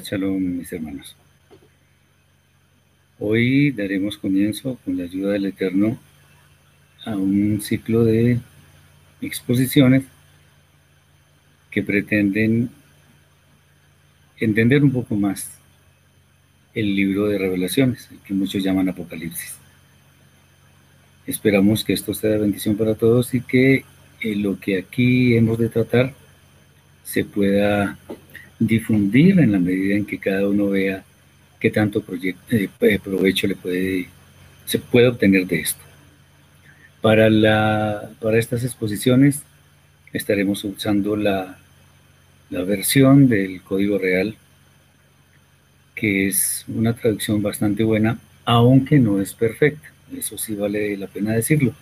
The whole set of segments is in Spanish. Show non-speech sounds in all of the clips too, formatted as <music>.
Shalom, mis hermanos. Hoy daremos comienzo, con la ayuda del Eterno, a un ciclo de exposiciones que pretenden entender un poco más el libro de revelaciones, que muchos llaman Apocalipsis. Esperamos que esto sea bendición para todos y que eh, lo que aquí hemos de tratar se pueda difundir en la medida en que cada uno vea qué tanto eh, eh, provecho le puede, se puede obtener de esto. Para, la, para estas exposiciones estaremos usando la, la versión del Código Real, que es una traducción bastante buena, aunque no es perfecta. Eso sí vale la pena decirlo.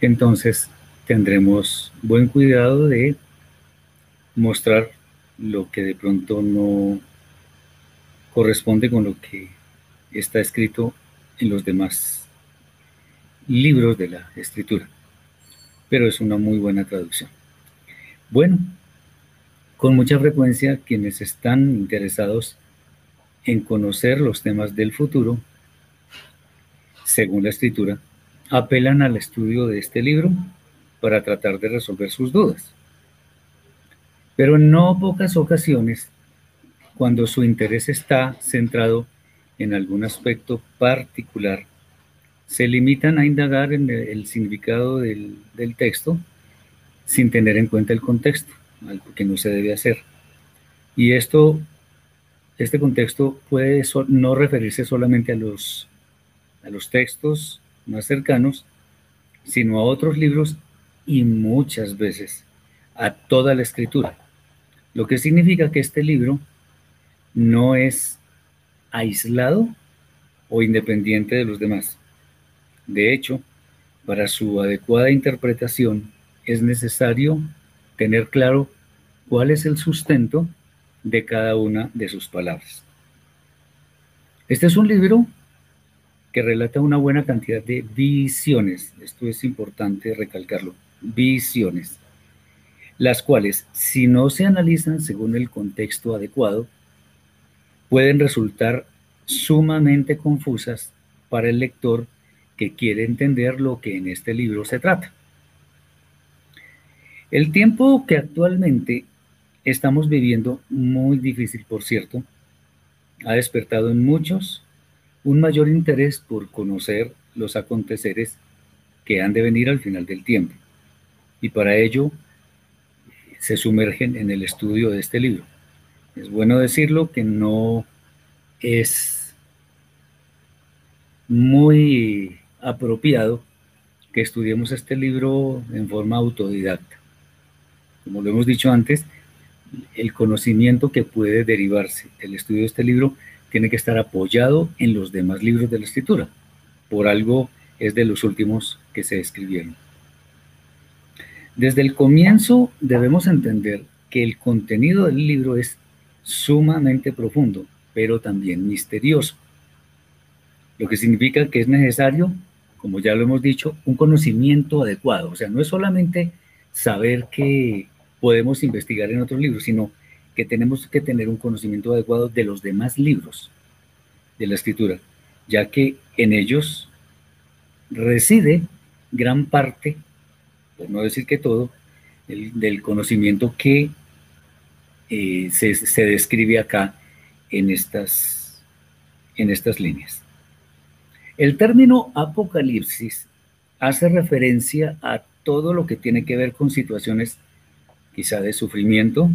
Entonces tendremos buen cuidado de mostrar lo que de pronto no corresponde con lo que está escrito en los demás libros de la escritura. Pero es una muy buena traducción. Bueno, con mucha frecuencia quienes están interesados en conocer los temas del futuro, según la escritura, apelan al estudio de este libro para tratar de resolver sus dudas. Pero en no pocas ocasiones, cuando su interés está centrado en algún aspecto particular, se limitan a indagar en el significado del, texto sin tener en cuenta el contexto, algo que no se debe hacer. Y esto, este contexto puede no referirse solamente a los, a los textos más cercanos, sino a otros libros y muchas veces a toda la escritura. Lo que significa que este libro no es aislado o independiente de los demás. De hecho, para su adecuada interpretación es necesario tener claro cuál es el sustento de cada una de sus palabras. Este es un libro que relata una buena cantidad de visiones, esto es importante recalcarlo, visiones las cuales, si no se analizan según el contexto adecuado, pueden resultar sumamente confusas para el lector que quiere entender lo que en este libro se trata. El tiempo que actualmente estamos viviendo, muy difícil por cierto, ha despertado en muchos un mayor interés por conocer los aconteceres que han de venir al final del tiempo. Y para ello se sumergen en el estudio de este libro. Es bueno decirlo que no es muy apropiado que estudiemos este libro en forma autodidacta. Como lo hemos dicho antes, el conocimiento que puede derivarse del estudio de este libro tiene que estar apoyado en los demás libros de la escritura. Por algo es de los últimos que se escribieron. Desde el comienzo debemos entender que el contenido del libro es sumamente profundo, pero también misterioso, lo que significa que es necesario como ya lo hemos dicho, un conocimiento adecuado. O sea, no es solamente saber que podemos investigar en otros libros, sino que tenemos que tener un conocimiento adecuado de los demás libros de la escritura, ya que en ellos reside gran parte, por no decir que todo, del conocimiento que eh, se, describe acá en estas, en estas líneas. El término apocalipsis hace referencia a todo lo que tiene que ver con situaciones quizá de sufrimiento,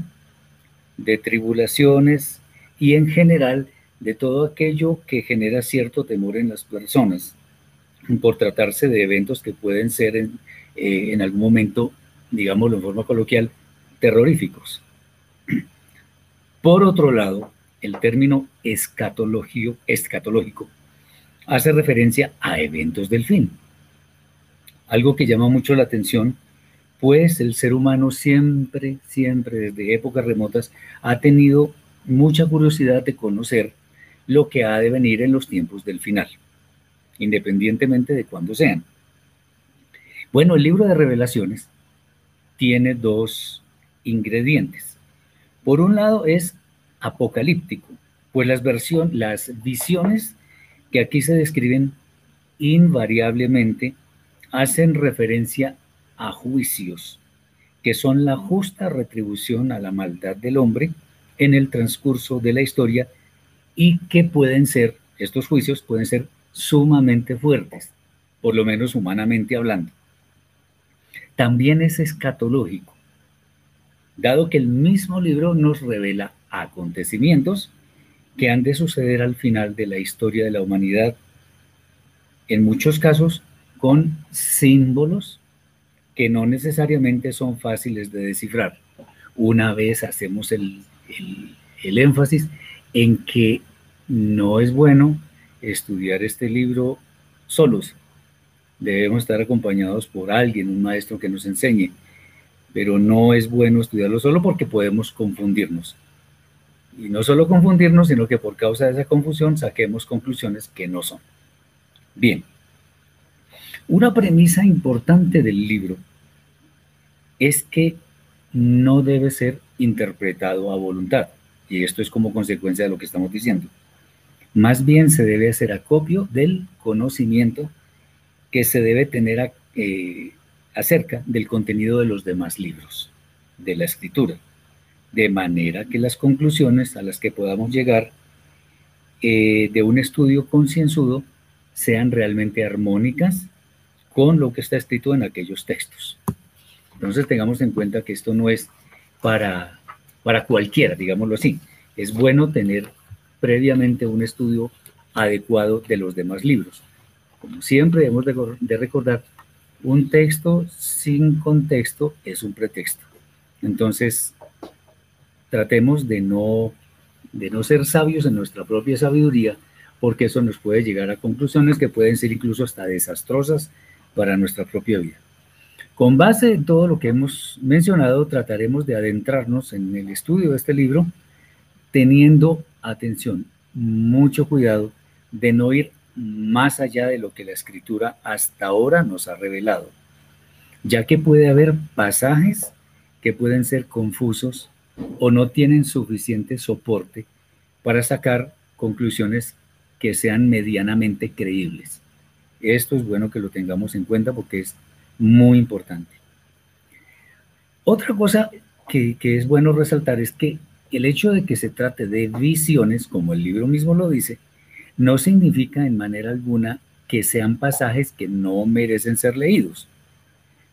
de tribulaciones y en general de todo aquello que genera cierto temor en las personas por tratarse de eventos que pueden ser en, eh, en algún momento, digámoslo en forma coloquial, terroríficos. Por otro lado, el término escatológico hace referencia a eventos del fin. Algo que llama mucho la atención, pues el ser humano siempre, siempre, desde épocas remotas, ha tenido mucha curiosidad de conocer lo que ha de venir en los tiempos del final, independientemente de cuándo sean. Bueno, el libro de revelaciones tiene dos ingredientes. Por un lado es apocalíptico, pues las, versiones, las visiones que aquí se describen invariablemente hacen referencia a juicios, que son la justa retribución a la maldad del hombre en el transcurso de la historia y que pueden ser, estos juicios pueden ser sumamente fuertes, por lo menos humanamente hablando. También es escatológico, dado que el mismo libro nos revela acontecimientos que han de suceder al final de la historia de la humanidad, en muchos casos con símbolos que no necesariamente son fáciles de descifrar. Una vez hacemos el, el, énfasis en que no es bueno estudiar este libro solos. Debemos estar acompañados por alguien, un maestro que nos enseñe, pero no es bueno estudiarlo solo porque podemos confundirnos. Y no solo confundirnos, sino que por causa de esa confusión saquemos conclusiones que no son. Bien, una premisa importante del libro es que no debe ser interpretado a voluntad, y esto es como consecuencia de lo que estamos diciendo. Más bien se debe hacer acopio del conocimiento que se debe tener eh, acerca del contenido de los demás libros de la escritura de manera que las conclusiones a las que podamos llegar eh, de un estudio concienzudo sean realmente armónicas con lo que está escrito en aquellos textos. Entonces tengamos en cuenta que esto no es para, para cualquiera, digámoslo así. Es bueno tener previamente un estudio adecuado de los demás libros. Como siempre debemos de recordar, un texto sin contexto es un pretexto. Entonces, tratemos de no, de no ser sabios en nuestra propia sabiduría, porque eso nos puede llegar a conclusiones que pueden ser incluso hasta desastrosas para nuestra propia vida. Con base en todo lo que hemos mencionado, trataremos de adentrarnos en el estudio de este libro, teniendo atención, mucho cuidado de no ir más allá de lo que la escritura hasta ahora nos ha revelado, ya que puede haber pasajes que pueden ser confusos o no tienen suficiente soporte para sacar conclusiones que sean medianamente creíbles. Esto es bueno que lo tengamos en cuenta porque es muy importante. Otra cosa que, es bueno resaltar es que el hecho de que se trate de visiones, como el libro mismo lo dice, no significa en manera alguna que sean pasajes que no merecen ser leídos.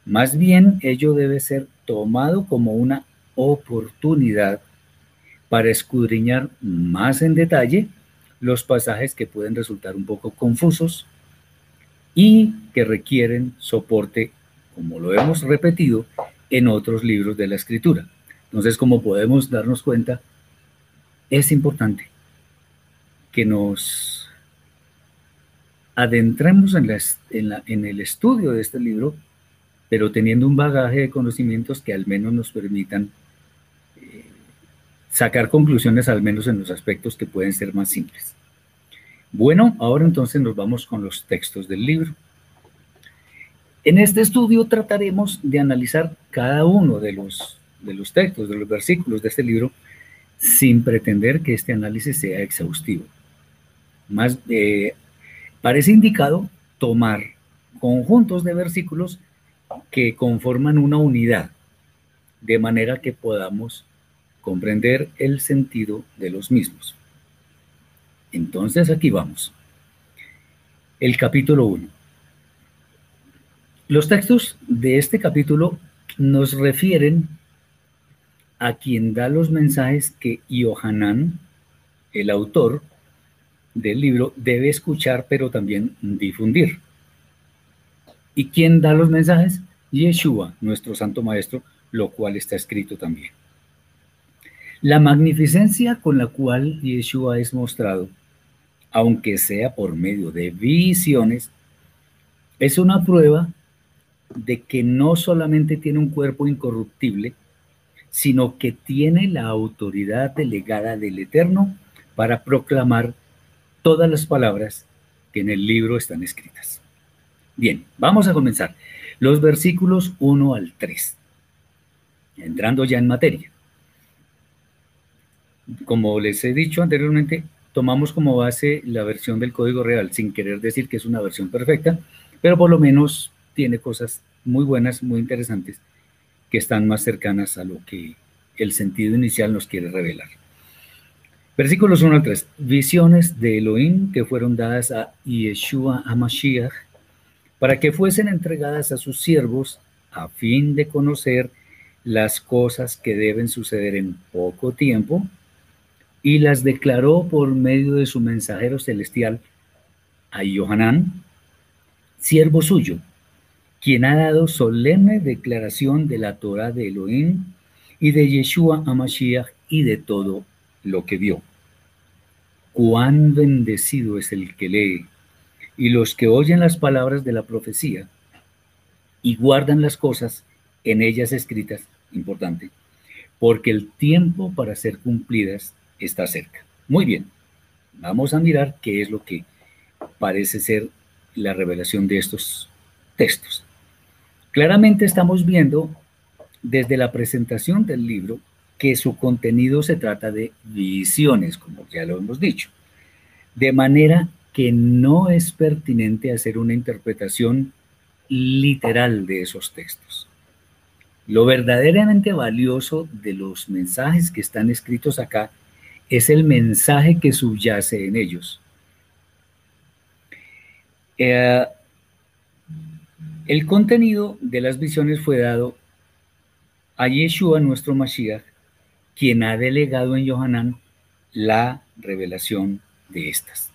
Más bien, ello debe ser tomado como una oportunidad para escudriñar más en detalle los pasajes que pueden resultar un poco confusos y que requieren soporte, como lo hemos repetido, en otros libros de la escritura. Entonces, como podemos darnos cuenta, es importante que nos adentremos en, el estudio de este libro, pero teniendo un bagaje de conocimientos que al menos nos permitan sacar conclusiones al menos en los aspectos que pueden ser más simples. Bueno, ahora entonces nos vamos con los textos del libro. En este estudio trataremos de analizar cada uno de los, de los textos, de los versículos de este libro, sin pretender que este análisis sea exhaustivo. Más eh, parece indicado tomar conjuntos de versículos que conforman una unidad, de manera que podamos comprender el sentido de los mismos. Entonces aquí vamos. El capítulo 1. Los textos de este capítulo nos refieren a quien da los mensajes que Yohanan, el autor del libro, debe escuchar pero también difundir. ¿Y quién da los mensajes? Yeshua, nuestro Santo Maestro, lo cual está escrito también. La magnificencia con la cual Yeshua es mostrado, aunque sea por medio de visiones, es una prueba de que no solamente tiene un cuerpo incorruptible, sino que tiene la autoridad delegada del Eterno para proclamar todas las palabras que en el libro están escritas. Bien, vamos a comenzar. Los versículos 1 al 3. Entrando ya en materia. Como les he dicho anteriormente, tomamos como base la versión del código real, sin querer decir que es una versión perfecta, pero por lo menos tiene cosas muy buenas, muy interesantes, que están más cercanas a lo que el sentido inicial nos quiere revelar. Versículos 1 al 3. Visiones de Elohim que fueron dadas a Yeshua Amashiach para que fuesen entregadas a sus siervos a fin de conocer las cosas que deben suceder en poco tiempo y las declaró por medio de su mensajero celestial a Yohanan, siervo suyo, quien ha dado solemne declaración de la Torah de Elohim y de Yeshua Amashiach y de todo lo que vio. Cuán bendecido es el que lee y los que oyen las palabras de la profecía y guardan las cosas en ellas escritas, importante, porque el tiempo para ser cumplidas está cerca. Muy bien, vamos a mirar qué es lo que parece ser la revelación de estos textos. Claramente estamos viendo desde la presentación del libro que su contenido se trata de visiones, como ya lo hemos dicho, de manera que no es pertinente hacer una interpretación literal de esos textos. Lo verdaderamente valioso de los mensajes que están escritos acá es el mensaje que subyace en ellos. Eh, el contenido de las visiones fue dado a Yeshua, nuestro Mashiach, quien ha delegado en Yohanan la revelación de estas.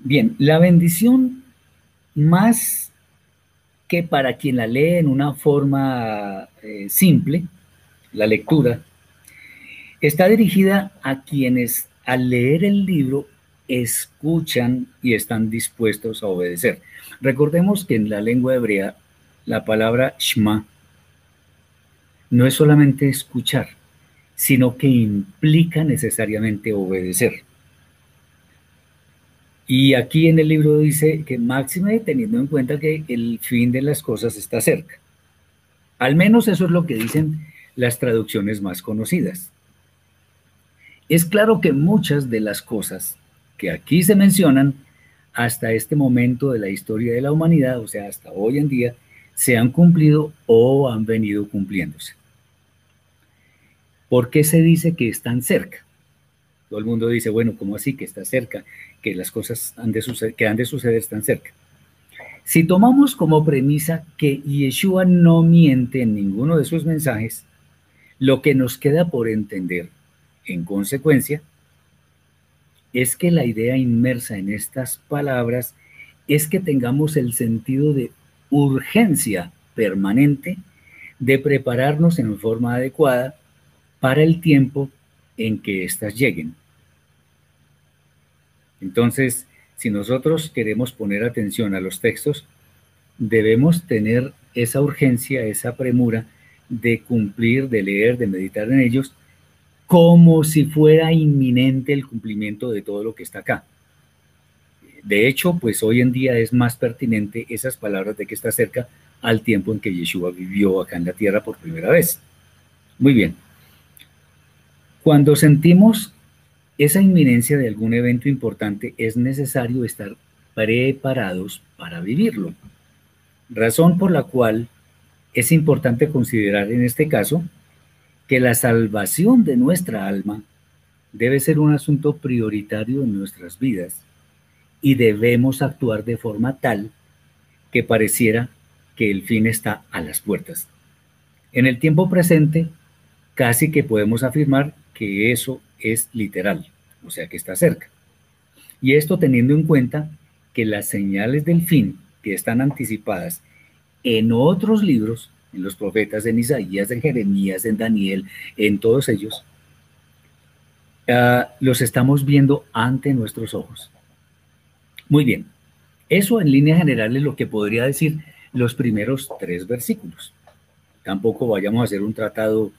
Bien, la bendición más que para quien la lee en una forma eh, simple, la lectura, está dirigida a quienes al leer el libro escuchan y están dispuestos a obedecer. Recordemos que en la lengua hebrea la palabra Shema no es solamente escuchar, sino que implica necesariamente obedecer. Y aquí en el libro dice que máxime teniendo en cuenta que el fin de las cosas está cerca. Al menos eso es lo que dicen las traducciones más conocidas. Es claro que muchas de las cosas que aquí se mencionan hasta este momento de la historia de la humanidad, o sea, hasta hoy en día, se han cumplido o han venido cumpliéndose. ¿Por qué se dice que están cerca? Todo el mundo dice, bueno, ¿cómo así que está cerca? Que las cosas han de que han de suceder están cerca. Si tomamos como premisa que Yeshua no miente en ninguno de sus mensajes, lo que nos queda por entender, en consecuencia, es que la idea inmersa en estas palabras es que tengamos el sentido de urgencia permanente de prepararnos en forma adecuada para el tiempo en que éstas lleguen. Entonces, si nosotros queremos poner atención a los textos, debemos tener esa urgencia, esa premura de cumplir, de leer, de meditar en ellos, como si fuera inminente el cumplimiento de todo lo que está acá. De hecho, pues hoy en día es más pertinente esas palabras de que está cerca al tiempo en que Yeshua vivió acá en la tierra por primera vez. Muy bien. Cuando sentimos esa inminencia de algún evento importante, es necesario estar preparados para vivirlo. Razón por la cual es importante considerar en este caso que la salvación de nuestra alma debe ser un asunto prioritario en nuestras vidas y debemos actuar de forma tal que pareciera que el fin está a las puertas. En el tiempo presente, casi que podemos afirmar que eso es literal, o sea que está cerca. Y esto teniendo en cuenta que las señales del fin que están anticipadas en otros libros, en los profetas, en Isaías, en Jeremías, en Daniel, en todos ellos, ah, los estamos viendo ante nuestros ojos. Muy bien, eso en línea general es lo que podría decir los primeros tres versículos. Tampoco vayamos a hacer un tratado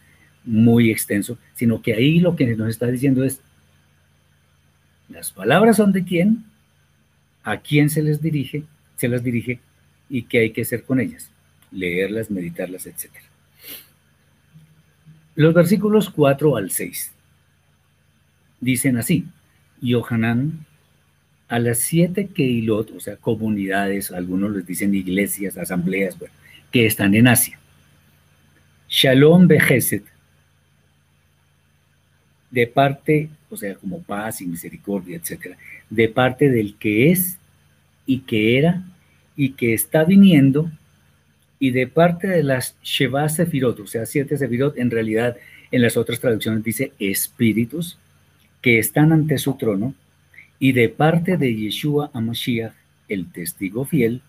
muy extenso, sino que ahí lo que nos está diciendo es, las palabras son de quién, a quién se les dirige, se las dirige y qué hay que hacer con ellas, leerlas, meditarlas, etc. Los versículos 4 al 6 dicen así, Yohanan a las siete Keilot, o sea, comunidades, algunos les dicen iglesias, asambleas, que están en Asia. Shalom Bejeset, de parte, o sea, como paz y misericordia, etcétera, de parte del que es y que era y que está viniendo, y de parte de las Sheva Sefirot, o sea, siete Sefirot, en realidad en las otras traducciones dice espíritus, que están ante su trono, y de parte de Yeshua Amashiach, el testigo fiel,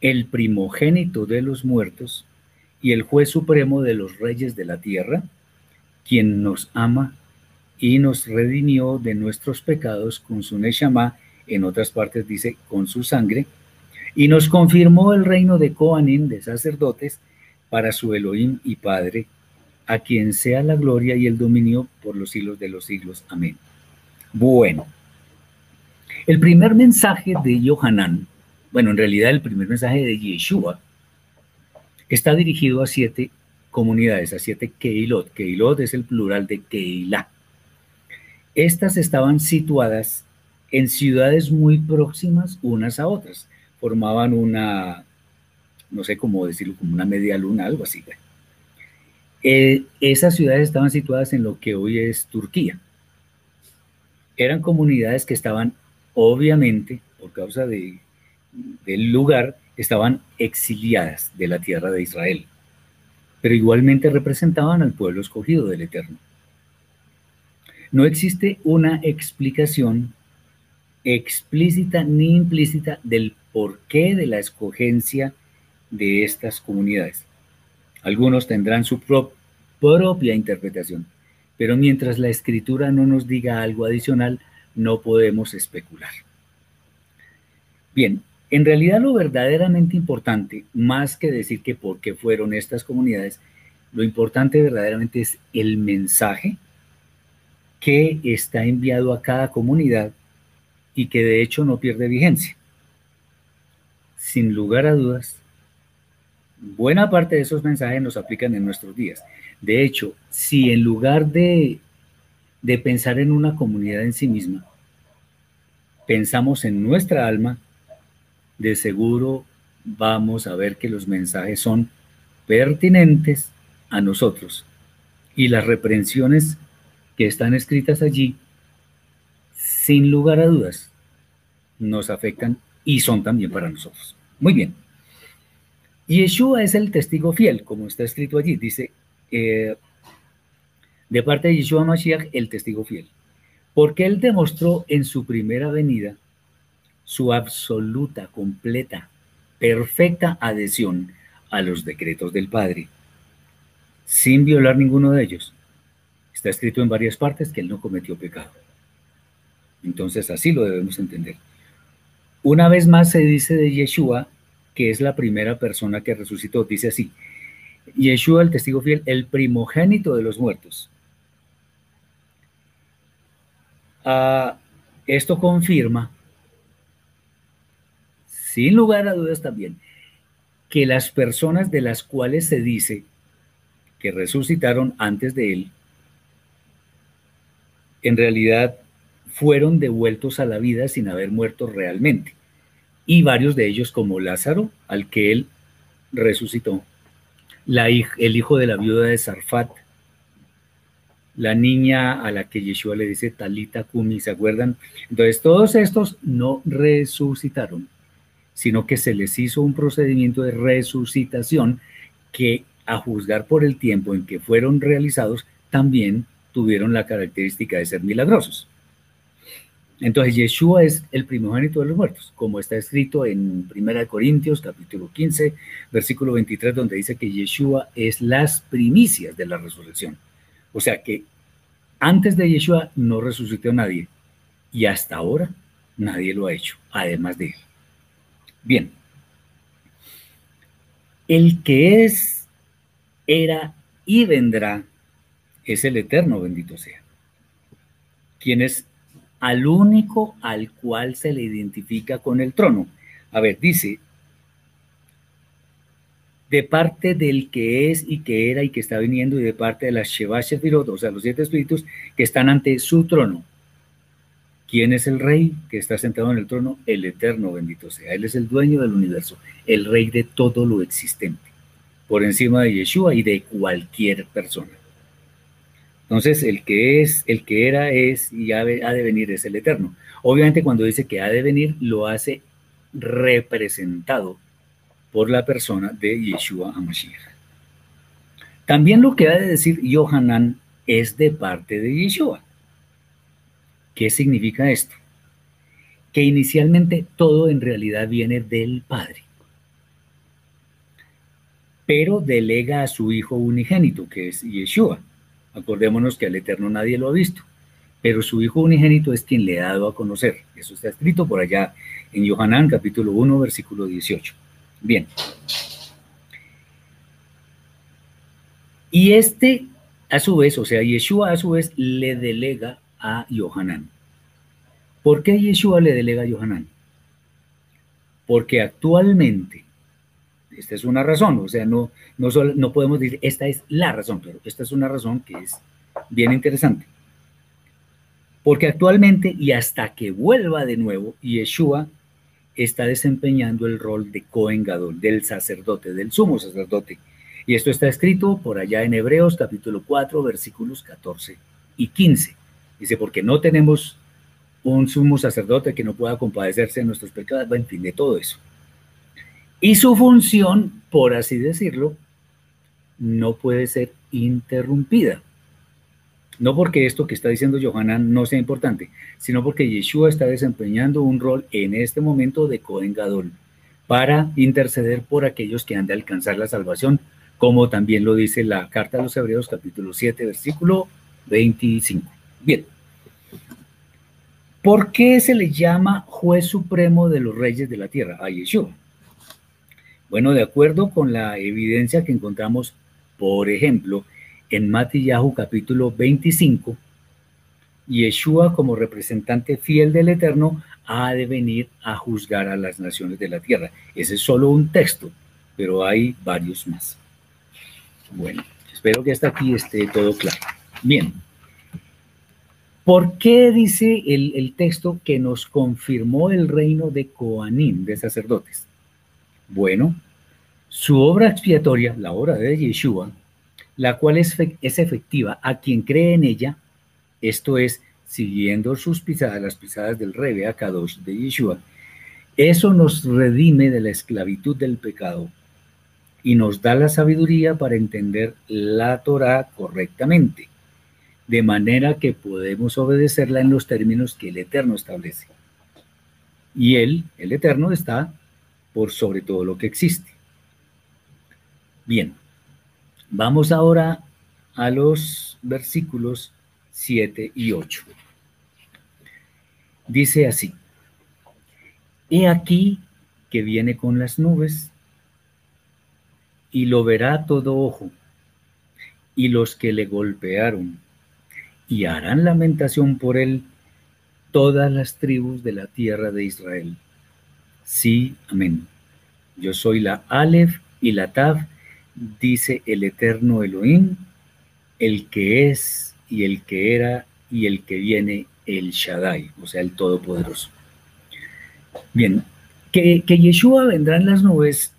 el primogénito de los muertos y el juez supremo de los reyes de la tierra, quien nos ama y nos redimió de nuestros pecados con su Neshama, en otras partes dice con su sangre, y nos confirmó el reino de Coanim, de sacerdotes, para su Elohim y Padre, a quien sea la gloria y el dominio por los siglos de los siglos. Amén. Bueno, el primer mensaje de Yohanan, bueno, en realidad el primer mensaje de Yeshua, está dirigido a siete comunidades, a siete Keilot. Keilot es el plural de Keilah. Estas estaban situadas en ciudades muy próximas unas a otras. Formaban una, no sé cómo decirlo, como una media luna, algo así. Eh, esas ciudades estaban situadas en lo que hoy es Turquía. Eran comunidades que estaban obviamente, por causa de, del lugar, estaban exiliadas de la tierra de Israel, pero igualmente representaban al pueblo escogido del Eterno. No existe una explicación explícita ni implícita del porqué de la escogencia de estas comunidades. Algunos tendrán su propia interpretación, pero mientras la escritura no nos diga algo adicional, no podemos especular. Bien, en realidad lo verdaderamente importante, más que decir que por qué fueron estas comunidades, lo importante verdaderamente es el mensaje que está enviado a cada comunidad y que de hecho no pierde vigencia. Sin lugar a dudas, buena parte de esos mensajes nos aplican en nuestros días. De hecho, si en lugar de de pensar en una comunidad en sí misma, pensamos en nuestra alma, de seguro vamos a ver que los mensajes son pertinentes a nosotros y las reprensiones que están escritas allí, sin lugar a dudas, nos afectan y son también para nosotros. Muy bien. Yeshua es el testigo fiel, como está escrito allí. Dice, eh, de parte de Yeshua Mashiach, el testigo fiel, porque él demostró en su primera venida su absoluta, completa, perfecta adhesión a los decretos del Padre, sin violar ninguno de ellos. Está escrito en varias partes que él no cometió pecado. Entonces así lo debemos entender. Una vez más se dice de Yeshua que es la primera persona que resucitó. Dice así, Yeshua, el testigo fiel, el primogénito de los muertos, Ah, esto confirma sin lugar a dudas también, que las personas de las cuales se dice que resucitaron antes de él, en realidad fueron devueltos a la vida sin haber muerto realmente. Y varios de ellos, como Lázaro, al que él resucitó, el hijo de la viuda de Sarfat, la niña a la que Yeshua le dice Talita Kumi, ¿se acuerdan? Entonces, todos estos no resucitaron, sino que se les hizo un procedimiento de resucitación que, a juzgar por el tiempo en que fueron realizados, también tuvieron la característica de ser milagrosos. Entonces Yeshua es el primogénito de los muertos, como está escrito en 1 Corintios capítulo 15, versículo 23, donde dice que Yeshua es las primicias de la resurrección. O sea que antes de Yeshua no resucitó nadie y hasta ahora nadie lo ha hecho, además de él. Bien, el que es, era y vendrá es el eterno, bendito sea, quien es al único al cual se le identifica con el trono. A ver, dice, de parte del que es y que era y que está viniendo, y de parte de las Sheba Shefirot, o sea, los siete espíritus que están ante su trono. ¿Quién es el rey que está sentado en el trono? El eterno, bendito sea. Él es el dueño del universo, el rey de todo lo existente, por encima de Yeshua y de cualquier persona. Entonces, el que es, el que era, es y ha de venir es el eterno. Obviamente, cuando dice que ha de venir, lo hace representado por la persona de Yeshua HaMashiach. También lo que ha de decir Yohanan es de parte de Yeshua. ¿Qué significa esto? Que inicialmente todo en realidad viene del Padre, pero delega a su Hijo unigénito, que es Yeshua Acordémonos que al Eterno nadie lo ha visto, pero su Hijo unigénito es quien le ha dado a conocer. Eso está escrito por allá en Yohanan capítulo 1, versículo 18. Bien. Y este, a su vez, o sea, Yeshua a su vez le delega a Yohanan. ¿Por qué Yeshua le delega a Yohanan? Porque actualmente esta es una razón, o sea, no, no, no podemos decir esta es la razón, pero esta es una razón que es bien interesante. Porque actualmente y hasta que vuelva de nuevo, Yeshua está desempeñando el rol de Cohen del sacerdote, del sumo sacerdote. Y esto está escrito por allá en Hebreos capítulo 4, versículos 14 y 15. Dice, porque no tenemos un sumo sacerdote que no pueda compadecerse de nuestros pecados, en fin, de todo eso. Y su función, por así decirlo, no puede ser interrumpida. No porque esto que está diciendo Johanan no sea importante, sino porque Yeshua está desempeñando un rol en este momento de Cohen Gadol para interceder por aquellos que han de alcanzar la salvación, como también lo dice la carta a los Hebreos capítulo 7, versículo 25. Bien. ¿Por qué se le llama juez supremo de los reyes de la tierra a Yeshua? Bueno, de acuerdo con la evidencia que encontramos, por ejemplo, en Matillahu capítulo 25, Yeshua como representante fiel del Eterno ha de venir a juzgar a las naciones de la tierra. Ese es solo un texto, pero hay varios más. Bueno, espero que hasta aquí esté todo claro. Bien. ¿Por qué dice el, el texto que nos confirmó el reino de Coanim, de sacerdotes? Bueno, su obra expiatoria, la obra de Yeshua, la cual es, es efectiva a quien cree en ella, esto es, siguiendo sus pisadas, las pisadas del Rebe Akadosh de Yeshua, eso nos redime de la esclavitud del pecado y nos da la sabiduría para entender la Torah correctamente, de manera que podemos obedecerla en los términos que el Eterno establece. Y Él, el Eterno, está por sobre todo lo que existe. Bien, vamos ahora a los versículos 7 y 8. Dice así, He aquí que viene con las nubes y lo verá todo ojo, y los que le golpearon, y harán lamentación por él todas las tribus de la tierra de Israel. Sí, amén. Yo soy la Aleph y la Tav, dice el eterno Elohim, el que es y el que era y el que viene, el Shaddai, o sea, el Todopoderoso. Bien, que, Yeshua vendrá en las nubes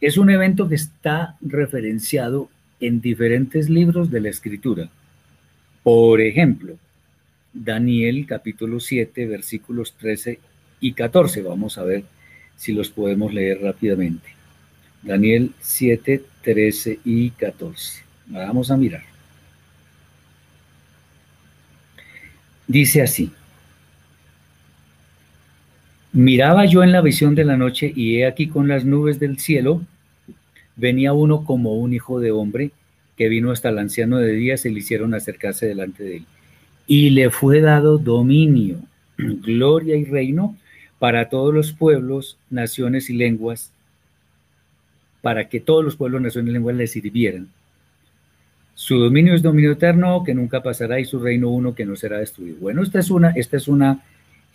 es un evento que está referenciado en diferentes libros de la Escritura. Por ejemplo, Daniel capítulo 7, versículos 13 y 14. Vamos a ver si los podemos leer rápidamente. Daniel 7, 13 y 14. Vamos a mirar. Dice así. Miraba yo en la visión de la noche y he aquí con las nubes del cielo venía uno como un hijo de hombre que vino hasta el anciano de días y le hicieron acercarse delante de él. Y le fue dado dominio, <clears throat> gloria y reino para todos los pueblos, naciones y lenguas, para que todos los pueblos, naciones y lenguas le sirvieran. Su dominio es dominio eterno que nunca pasará y su reino uno que no será destruido. Bueno, esta es una, esta es una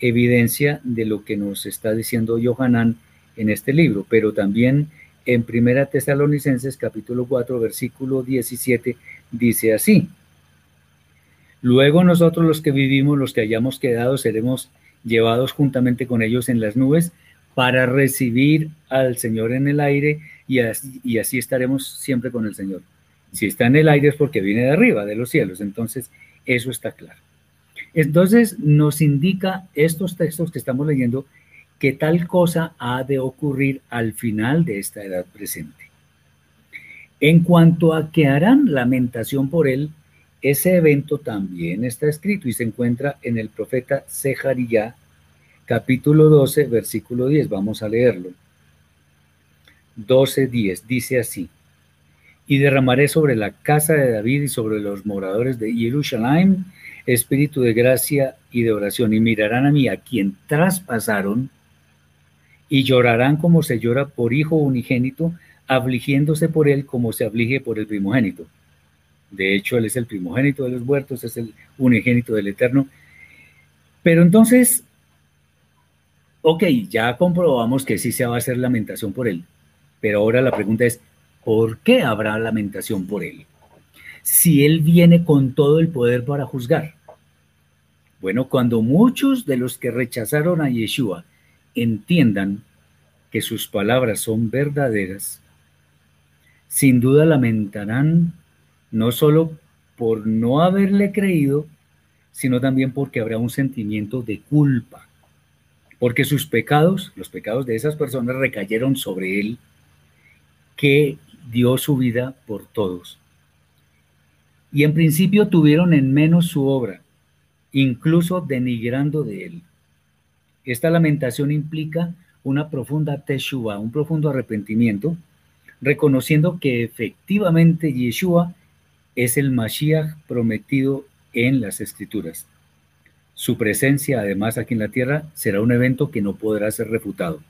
evidencia de lo que nos está diciendo Johanán en este libro, pero también en Primera Tesalonicenses capítulo 4 versículo 17 dice así: Luego nosotros los que vivimos, los que hayamos quedado, seremos llevados juntamente con ellos en las nubes para recibir al Señor en el aire y así, estaremos siempre con el Señor. Si está en el aire es porque viene de arriba, de los cielos. Entonces, eso está claro. Entonces, nos indica estos textos que estamos leyendo que tal cosa ha de ocurrir al final de esta edad presente. En cuanto a que harán lamentación por él, ese evento también está escrito y se encuentra en el profeta Sejaría, capítulo 12, versículo 10. Vamos a leerlo. 12, 10. Dice así. Y derramaré sobre la casa de David y sobre los moradores de Jerusalén espíritu de gracia y de oración, y mirarán a mí, a quien traspasaron, y llorarán como se llora por hijo unigénito, afligiéndose por él como se aflige por el primogénito. De hecho, Él es el primogénito de los muertos, es el unigénito del Eterno. Pero entonces, ok, ya comprobamos que sí se va a hacer lamentación por Él. Pero ahora la pregunta es, ¿por qué habrá lamentación por Él? Si Él viene con todo el poder para juzgar. Bueno, cuando muchos de los que rechazaron a Yeshua entiendan que sus palabras son verdaderas, sin duda lamentarán no solo por no haberle creído, sino también porque habrá un sentimiento de culpa, porque sus pecados, los pecados de esas personas recayeron sobre él, que dio su vida por todos. Y en principio tuvieron en menos su obra, incluso denigrando de él. Esta lamentación implica una profunda teshuva, un profundo arrepentimiento, reconociendo que efectivamente Yeshua es el Mashiach prometido en las Escrituras. Su presencia, además, aquí en la tierra será un evento que no podrá ser refutado.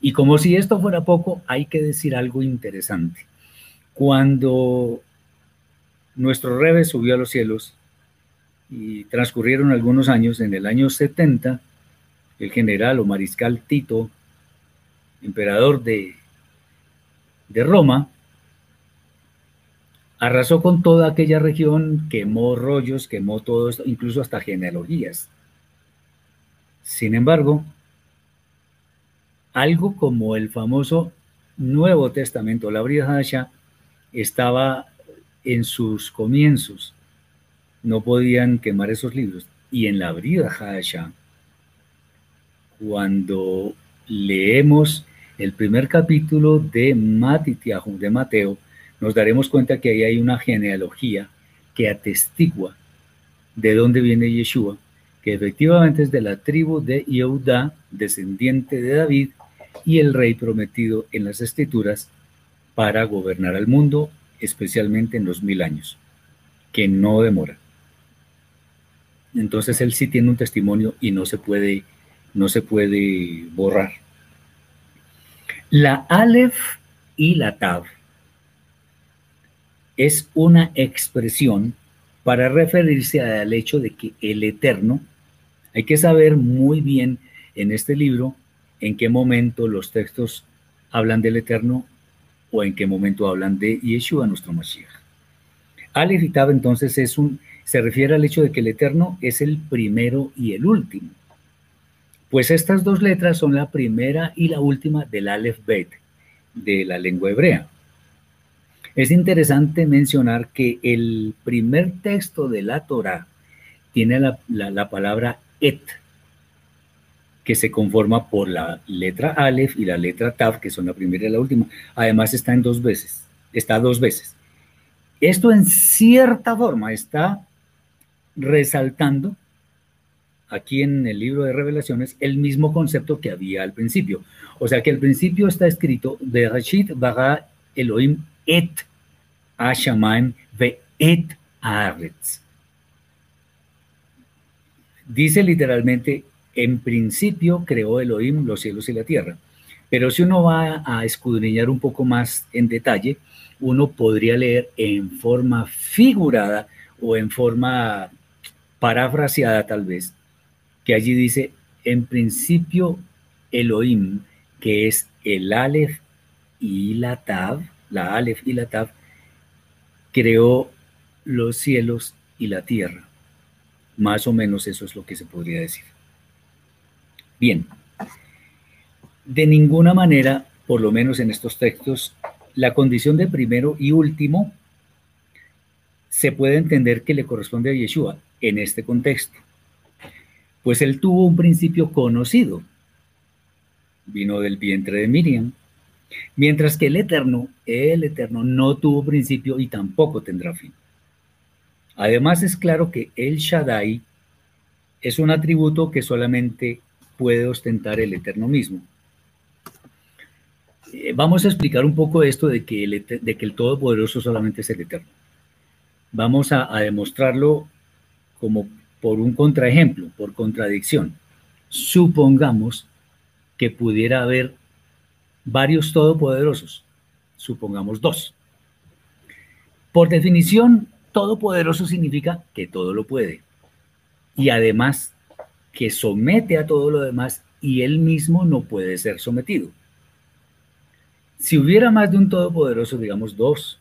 Y como si esto fuera poco, hay que decir algo interesante. Cuando nuestro Rebe subió a los cielos y transcurrieron algunos años, en el año 70, el general o mariscal Tito, emperador de, de Roma, Arrasó con toda aquella región, quemó rollos, quemó todo esto, incluso hasta genealogías. Sin embargo, algo como el famoso Nuevo Testamento, la Brida Hadasha, estaba en sus comienzos. No podían quemar esos libros. Y en la Brida Hadasha, cuando leemos el primer capítulo de Matitiahu, de Mateo, nos daremos cuenta que ahí hay una genealogía que atestigua de dónde viene Yeshua, que efectivamente es de la tribu de Yehuda, descendiente de David, y el rey prometido en las escrituras para gobernar al mundo, especialmente en los mil años, que no demora. Entonces él sí tiene un testimonio y no se puede, no se puede borrar. La Aleph y la Tav es una expresión para referirse al hecho de que el eterno, hay que saber muy bien en este libro en qué momento los textos hablan del Eterno o en qué momento hablan de Yeshua, nuestro Mashiach. Aleph y entonces es un, se refiere al hecho de que el Eterno es el primero y el último. Pues estas dos letras son la primera y la última del Aleph Bet, de la lengua hebrea. Es interesante mencionar que el primer texto de la Torah tiene la, palabra et, que se conforma por la letra Aleph y la letra Tav, que son la primera y la última. Además está en dos veces, está dos veces. Esto en cierta forma está resaltando aquí en el libro de revelaciones el mismo concepto que había al principio. O sea que al principio está escrito de Rashid Bara Elohim et Ashamaim ve et Aretz. Dice literalmente, en principio creó Elohim los cielos y la tierra. Pero si uno va a escudriñar un poco más en detalle, uno podría leer en forma figurada o en forma parafraseada tal vez, que allí dice, en principio Elohim, que es el Aleph y la Tav, la Aleph y la Tav, creó los cielos y la tierra. Más o menos eso es lo que se podría decir. Bien, de ninguna manera, por lo menos en estos textos, la condición de primero y último se puede entender que le corresponde a Yeshua en este contexto. Pues él tuvo un principio conocido, vino del vientre de Miriam, mientras que el Eterno, el Eterno no tuvo principio y tampoco tendrá fin. Además es claro que el Shaddai es un atributo que solamente puede ostentar el Eterno mismo. Eh, vamos a explicar un poco esto de que el, de que Todopoderoso solamente es el Eterno. Vamos a, a demostrarlo como por un contraejemplo, por contradicción. Supongamos que pudiera haber varios todopoderosos, supongamos dos. Por definición, todopoderoso significa que todo lo puede y además que somete a todo lo demás y él mismo no puede ser sometido. Si hubiera más de un todopoderoso, digamos dos,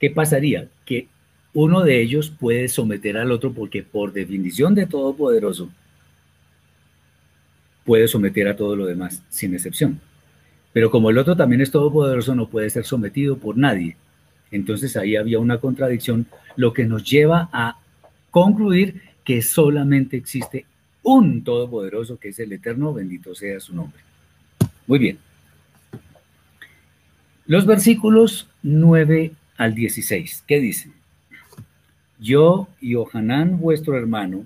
¿qué pasaría? Que uno de ellos puede someter al otro porque por definición de todopoderoso puede someter a todo lo demás, sin excepción. Pero como el otro también es todopoderoso, no puede ser sometido por nadie. Entonces ahí había una contradicción, lo que nos lleva a concluir que solamente existe un todopoderoso, que es el eterno, bendito sea su nombre. Muy bien. Los versículos 9 al 16, ¿qué dicen? yo y Ohanán vuestro hermano,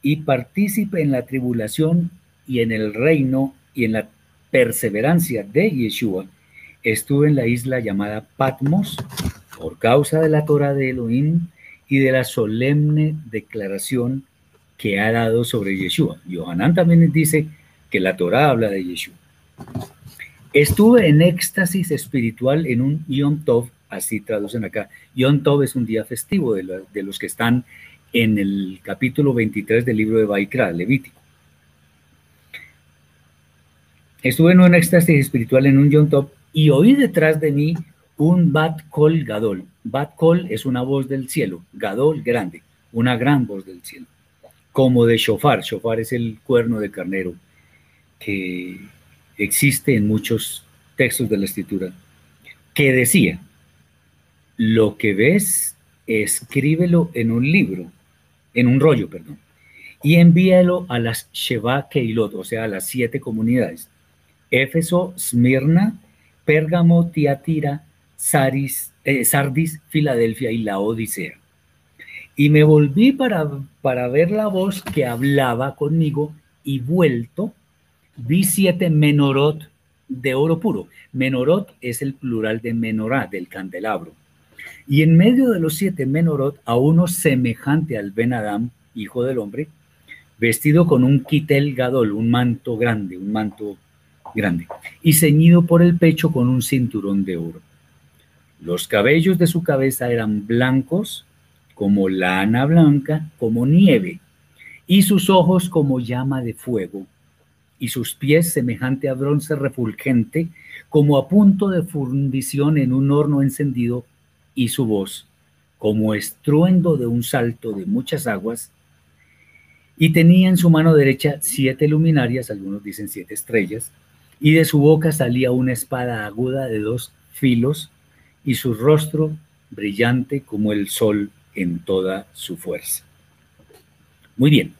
y partícipe en la tribulación y en el reino y en la perseverancia de Yeshua, estuve en la isla llamada Patmos por causa de la Torah de Elohim y de la solemne declaración que ha dado sobre Yeshua. Yohanan también dice que la Torah habla de Yeshua. Estuve en éxtasis espiritual en un Yom Tov así traducen acá. Yom Tov es un día festivo de, los que están en el capítulo 23 del libro de Baikra, Levítico. Estuve en un éxtasis espiritual en un Yom Tov y oí detrás de mí un Bat Kol Gadol. Bat Kol es una voz del cielo, Gadol grande, una gran voz del cielo, como de shofar. Shofar es el cuerno de carnero que existe en muchos textos de la escritura, que decía, lo que ves, escríbelo en un libro, en un rollo, perdón, y envíalo a las Sheva Keilot, o sea, a las siete comunidades. Éfeso, Smirna, Pérgamo, Tiatira, eh, Sardis, Filadelfia y la Odisea. Y me volví para, para ver la voz que hablaba conmigo y vuelto, vi siete menorot de oro puro. Menorot es el plural de menorá, del candelabro. Y en medio de los siete menorot, a uno semejante al Ben Adam, hijo del hombre, vestido con un quitel gadol, un manto grande, un manto grande, y ceñido por el pecho con un cinturón de oro. Los cabellos de su cabeza eran blancos, como lana blanca, como nieve, y sus ojos como llama de fuego, y sus pies semejante a bronce refulgente, como a punto de fundición en un horno encendido, y su voz, como estruendo de un salto de muchas aguas, y tenía en su mano derecha siete luminarias, algunos dicen siete estrellas, y de su boca salía una espada aguda de dos filos, y su rostro brillante como el sol en toda su fuerza. Muy bien.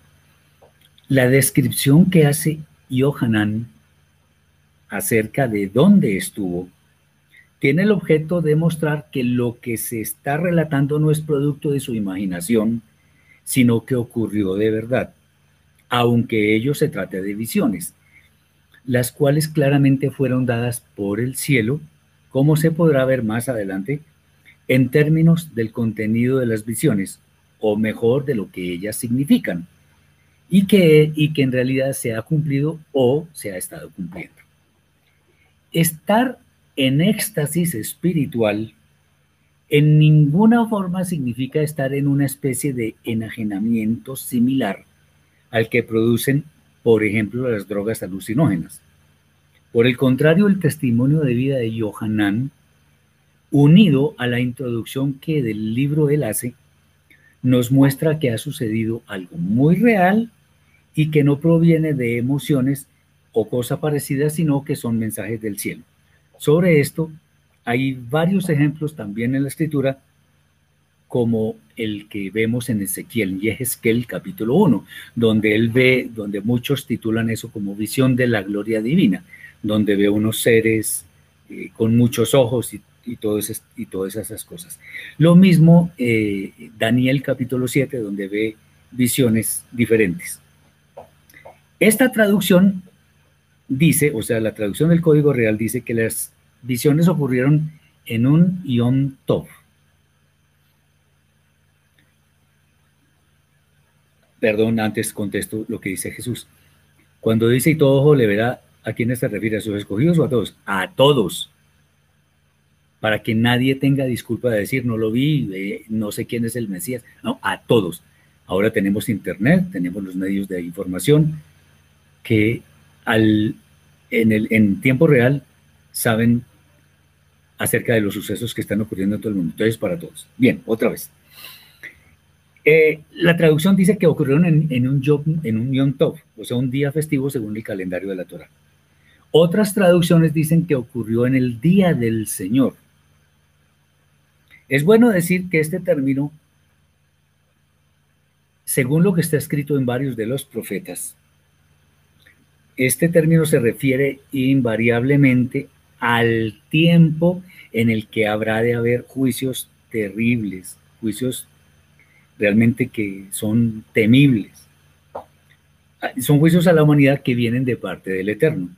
La descripción que hace Yohanan acerca de dónde estuvo tiene el objeto de mostrar que lo que se está relatando no es producto de su imaginación, sino que ocurrió de verdad, aunque ello se trate de visiones, las cuales claramente fueron dadas por el cielo, como se podrá ver más adelante, en términos del contenido de las visiones, o mejor de lo que ellas significan, y que, y que en realidad se ha cumplido o se ha estado cumpliendo. Estar en éxtasis espiritual en ninguna forma significa estar en una especie de enajenamiento similar al que producen, por ejemplo, las drogas alucinógenas. Por el contrario, el testimonio de vida de Johanan, unido a la introducción que del libro él hace, nos muestra que ha sucedido algo muy real y que no proviene de emociones o cosa parecida, sino que son mensajes del cielo. Sobre esto hay varios ejemplos también en la escritura, como el que vemos en Ezequiel, Yehezkel capítulo 1, donde él ve, donde muchos titulan eso como visión de la gloria divina, donde ve unos seres eh, con muchos ojos y y, y todas esas cosas. Lo mismo eh, Daniel capítulo 7, donde ve visiones diferentes. Esta traducción dice, o sea, la traducción del Código Real dice que las visiones ocurrieron en un Yom Tov. Perdón, antes contesto lo que dice Jesús. Cuando dice y todo ojo le verá, ¿a quiénes se refiere? ¿A sus escogidos o a todos? A todos para que nadie tenga disculpa de decir, no lo vi, eh, no sé quién es el Mesías, no, a todos. Ahora tenemos Internet, tenemos los medios de información que al, en, el, en tiempo real saben acerca de los sucesos que están ocurriendo en todo el mundo. Entonces, para todos. Bien, otra vez. Eh, la traducción dice que ocurrieron en, un Yom, Tov, o sea, un día festivo según el calendario de la Torah. Otras traducciones dicen que ocurrió en el día del Señor, es bueno decir que este término, según lo que está escrito en varios de los profetas, este término se refiere invariablemente al tiempo en el que habrá de haber juicios terribles, juicios realmente que son temibles. Son juicios a la humanidad que vienen de parte del Eterno.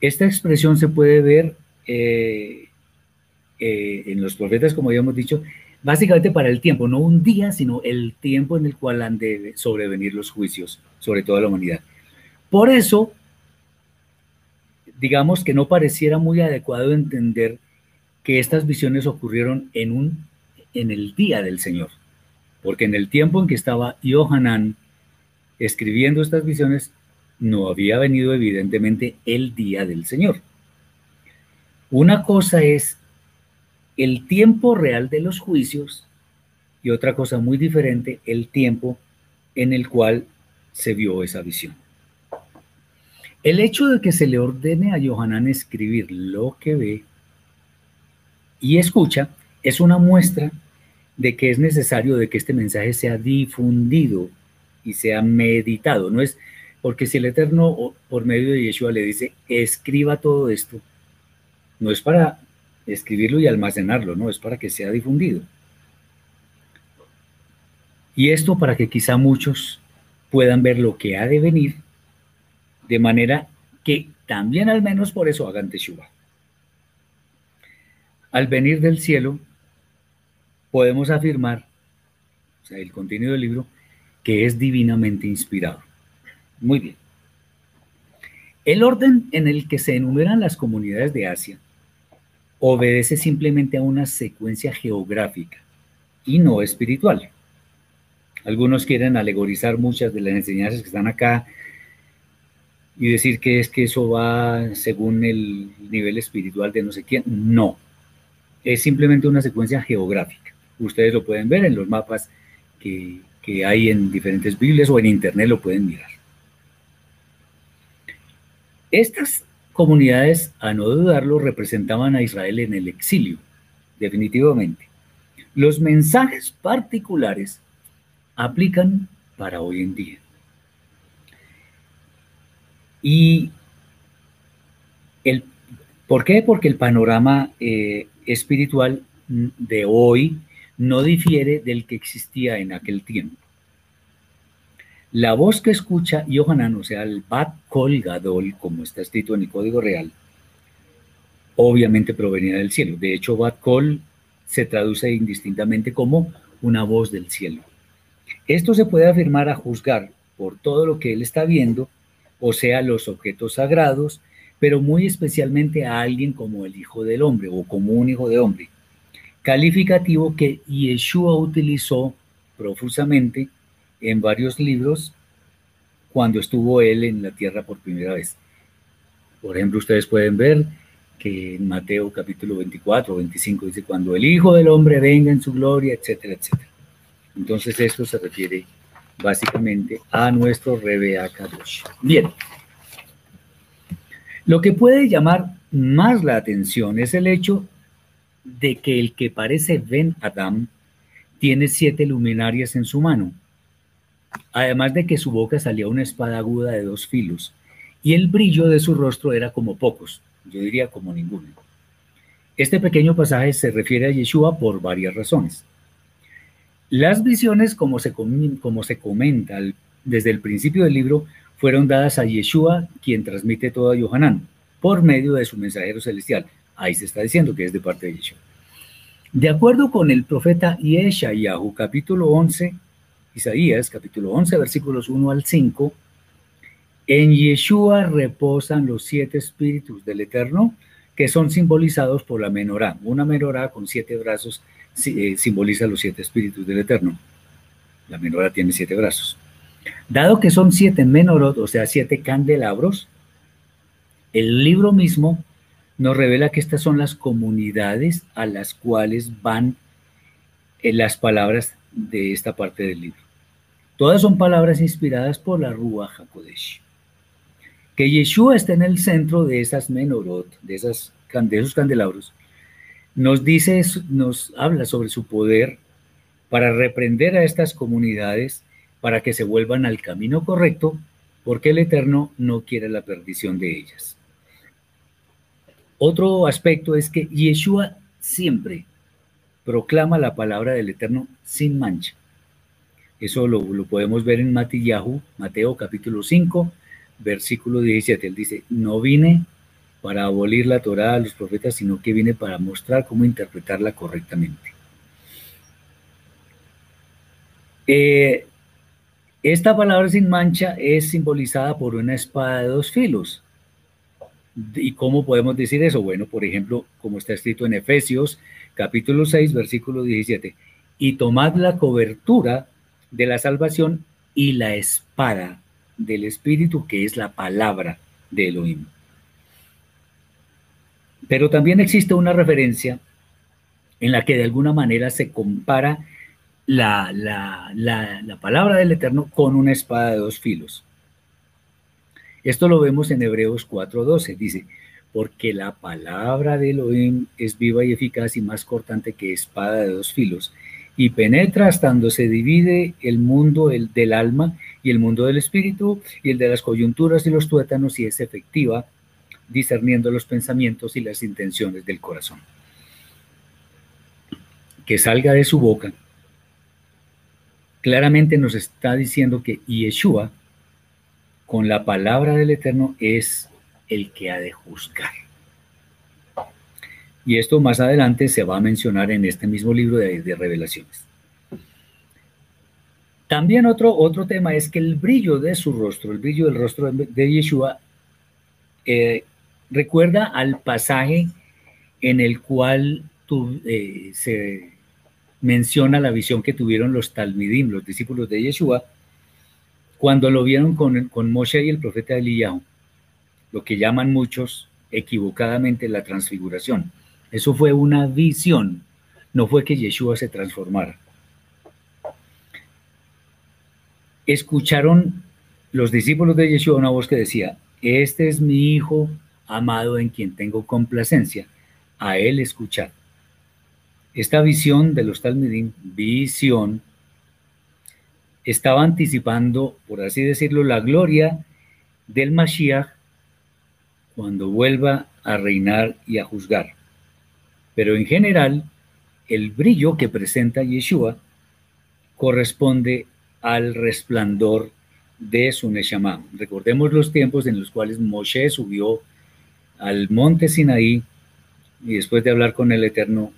Esta expresión se puede ver eh, eh, en los profetas, como habíamos dicho, básicamente para el tiempo, no un día, sino el tiempo en el cual han de sobrevenir los juicios sobre toda la humanidad. Por eso, digamos que no pareciera muy adecuado entender que estas visiones ocurrieron en, un, en el día del Señor, porque en el tiempo en que estaba Yohanan escribiendo estas visiones, no había venido evidentemente el día del Señor. Una cosa es el tiempo real de los juicios y otra cosa muy diferente, el tiempo en el cual se vio esa visión. El hecho de que se le ordene a Johanan escribir lo que ve y escucha es una muestra de que es necesario de que este mensaje sea difundido y sea meditado. No es porque si el Eterno por medio de Yeshua le dice, escriba todo esto, no es para escribirlo y almacenarlo, ¿no? Es para que sea difundido. Y esto para que quizá muchos puedan ver lo que ha de venir, de manera que también al menos por eso hagan teshuva. Al venir del cielo, podemos afirmar, o sea, el contenido del libro, que es divinamente inspirado. Muy bien. El orden en el que se enumeran las comunidades de Asia obedece simplemente a una secuencia geográfica y no espiritual. Algunos quieren alegorizar muchas de las enseñanzas que están acá y decir que es que eso va según el nivel espiritual de no sé quién. No, es simplemente una secuencia geográfica. Ustedes lo pueden ver en los mapas que, hay en diferentes Biblias o en Internet lo pueden mirar. Estas comunidades, a no dudarlo, representaban a Israel en el exilio, definitivamente. Los mensajes particulares aplican para hoy en día. Y el, ¿por qué? Porque el panorama eh, espiritual de hoy no difiere del que existía en aquel tiempo. La voz que escucha Yohanan, o sea, el Bat Kol Gadol, como está escrito en el Código Real, obviamente provenía del cielo. De hecho, Bat Kol se traduce indistintamente como una voz del cielo. Esto se puede afirmar a juzgar por todo lo que él está viendo o sea, los objetos sagrados, pero muy especialmente a alguien como el Hijo del Hombre o como un Hijo de Hombre, calificativo que Yeshua utilizó profusamente en varios libros cuando estuvo él en la tierra por primera vez. Por ejemplo, ustedes pueden ver que en Mateo capítulo 24 o 25 dice, cuando el Hijo del Hombre venga en su gloria, etcétera, etcétera. Entonces esto se refiere básicamente a nuestro Rebe. Bien. Lo que puede llamar más la atención es el hecho de que el que parece Ben Adam tiene siete luminarias en su mano, además de que su boca salía una espada aguda de dos filos, y el brillo de su rostro era como pocos, yo diría como ninguno. Este pequeño pasaje se refiere a Yeshua por varias razones. Las visiones, como se, como se comenta desde el principio del libro, fueron dadas a Yeshua, quien transmite todo a Yohanan, por medio de su mensajero celestial. Ahí se está diciendo que es de parte de Yeshua. De acuerdo con el profeta Yeshayahu, capítulo 11, Isaías, capítulo 11, versículos 1 al 5, en Yeshua reposan los siete espíritus del Eterno, que son simbolizados por la menorá, una menorá con siete brazos eh, simboliza los siete espíritus del Eterno. La menorá tiene siete brazos. Dado que son siete menorot, o sea, siete candelabros, el libro mismo nos revela que estas son las comunidades a las cuales van eh, las palabras de esta parte del libro. Todas son palabras inspiradas por la Rúa Hakodesh. Que Yeshua esté en el centro de esas menorot, de, esas, de esos candelabros, nos dice, nos habla sobre su poder para reprender a estas comunidades para que se vuelvan al camino correcto, porque el Eterno no quiere la perdición de ellas. Otro aspecto es que Yeshua siempre proclama la palabra del Eterno sin mancha. Eso lo, podemos ver en Matillahu, Mateo capítulo 5, versículo 17. Él dice, no vine para abolir la Torá a los profetas, sino que viene para mostrar cómo interpretarla correctamente. Eh, esta palabra sin mancha es simbolizada por una espada de dos filos. ¿Y cómo podemos decir eso? Bueno, por ejemplo, como está escrito en Efesios capítulo 6, versículo 17, y tomad la cobertura de la salvación y la espada del Espíritu, que es la palabra de Elohim. Pero también existe una referencia en la que de alguna manera se compara la, la, palabra del Eterno con una espada de dos filos. Esto lo vemos en Hebreos 4:12. Dice, porque la palabra de Elohim es viva y eficaz y más cortante que espada de dos filos, y penetra hasta donde se divide el mundo el, del alma y el mundo del espíritu y el de las coyunturas y los tuétanos y es efectiva discerniendo los pensamientos y las intenciones del corazón. Que salga de su boca, claramente nos está diciendo que Yeshua, con la palabra del Eterno, es el que ha de juzgar. Y esto más adelante se va a mencionar en este mismo libro de, revelaciones. También otro, otro tema es que el brillo de su rostro, el brillo del rostro de Yeshua, eh, recuerda al pasaje en el cual eh, se menciona la visión que tuvieron los Talmidim, los discípulos de Yeshua, cuando lo vieron con, Moshe y el profeta Eliyahu. lo que llaman muchos equivocadamente la transfiguración. Eso fue una visión, no fue que Yeshua se transformara. Escucharon los discípulos de Yeshua una voz que decía, este es mi Hijo amado en quien tengo complacencia, a él escuchad. Esta visión de los Talmidim, visión, estaba anticipando, por así decirlo, la gloria del Mashiach cuando vuelva a reinar y a juzgar. Pero en general, el brillo que presenta Yeshua corresponde al resplandor de su Neshama. Recordemos los tiempos en los cuales Moshe subió al monte Sinaí y después de hablar con el Eterno,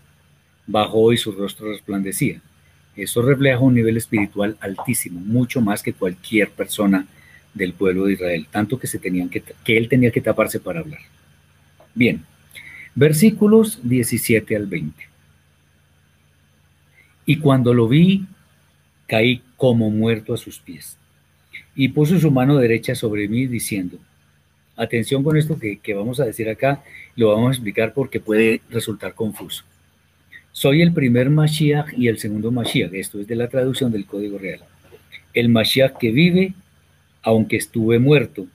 bajó y su rostro resplandecía. Eso refleja un nivel espiritual altísimo, mucho más que cualquier persona del pueblo de Israel, tanto que, se tenían que, que él tenía que taparse para hablar. Bien, versículos 17 al 20. Y cuando lo vi, caí como muerto a sus pies, y puso su mano derecha sobre mí, diciendo, atención con esto que, que vamos a decir acá, lo vamos a explicar porque puede resultar confuso. Soy el primer Mashiach y el segundo Mashiach, esto es de la traducción del Código Real. El Mashiach que vive aunque estuve muerto,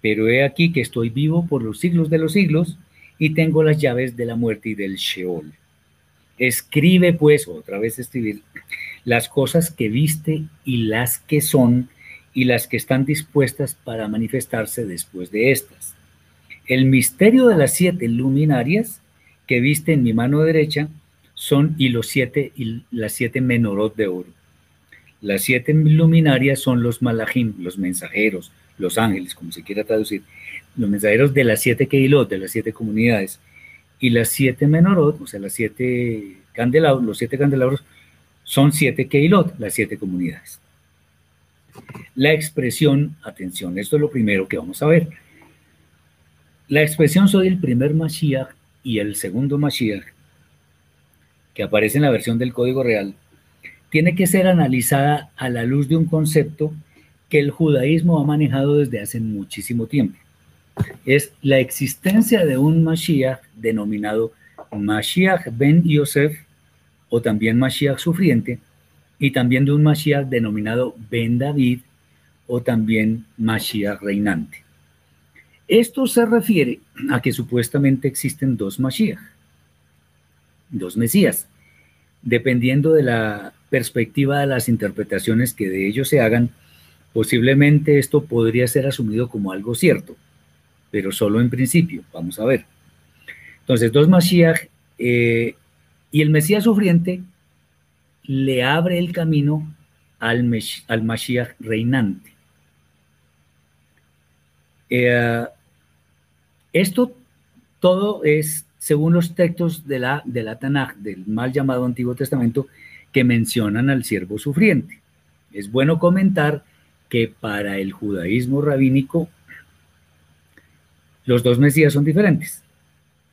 pero he aquí que estoy vivo por los siglos de los siglos y tengo las llaves de la muerte y del Sheol. Escribe pues, otra vez escribir, las cosas que viste y las que son y las que están dispuestas para manifestarse después de estas. El misterio de las siete luminarias que viste en mi mano derecha son y los siete y las siete menorot de oro las siete luminarias son los malachim, los mensajeros, los ángeles, como se quiera traducir, los mensajeros de las siete keilot, de las siete comunidades, y las siete menorot, o sea, las siete candelabros, los siete candelabros son siete keilot, las siete comunidades. La expresión, atención, esto es lo primero que vamos a ver. La expresión soy el primer Mashiach y el segundo Mashiach, que aparece en la versión del Código Real, tiene que ser analizada a la luz de un concepto que el judaísmo ha manejado desde hace muchísimo tiempo. Es la existencia de un Mashiach denominado Mashiach ben Yosef o también Mashiach sufriente y también de un Mashiach denominado ben David o también Mashiach reinante. Esto se refiere a que supuestamente existen dos Mashiach, dos Mesías, dependiendo de la perspectiva de las interpretaciones que de ellos se hagan, posiblemente esto podría ser asumido como algo cierto, pero solo en principio, vamos a ver. Entonces, dos Mashiach eh, y el Mesías sufriente le abre el camino al, al Mashiach reinante. Eh, esto todo es según los textos de la, de la Tanaj, del mal llamado Antiguo Testamento, que mencionan al siervo sufriente. Es bueno comentar que para el judaísmo rabínico los dos Mesías son diferentes.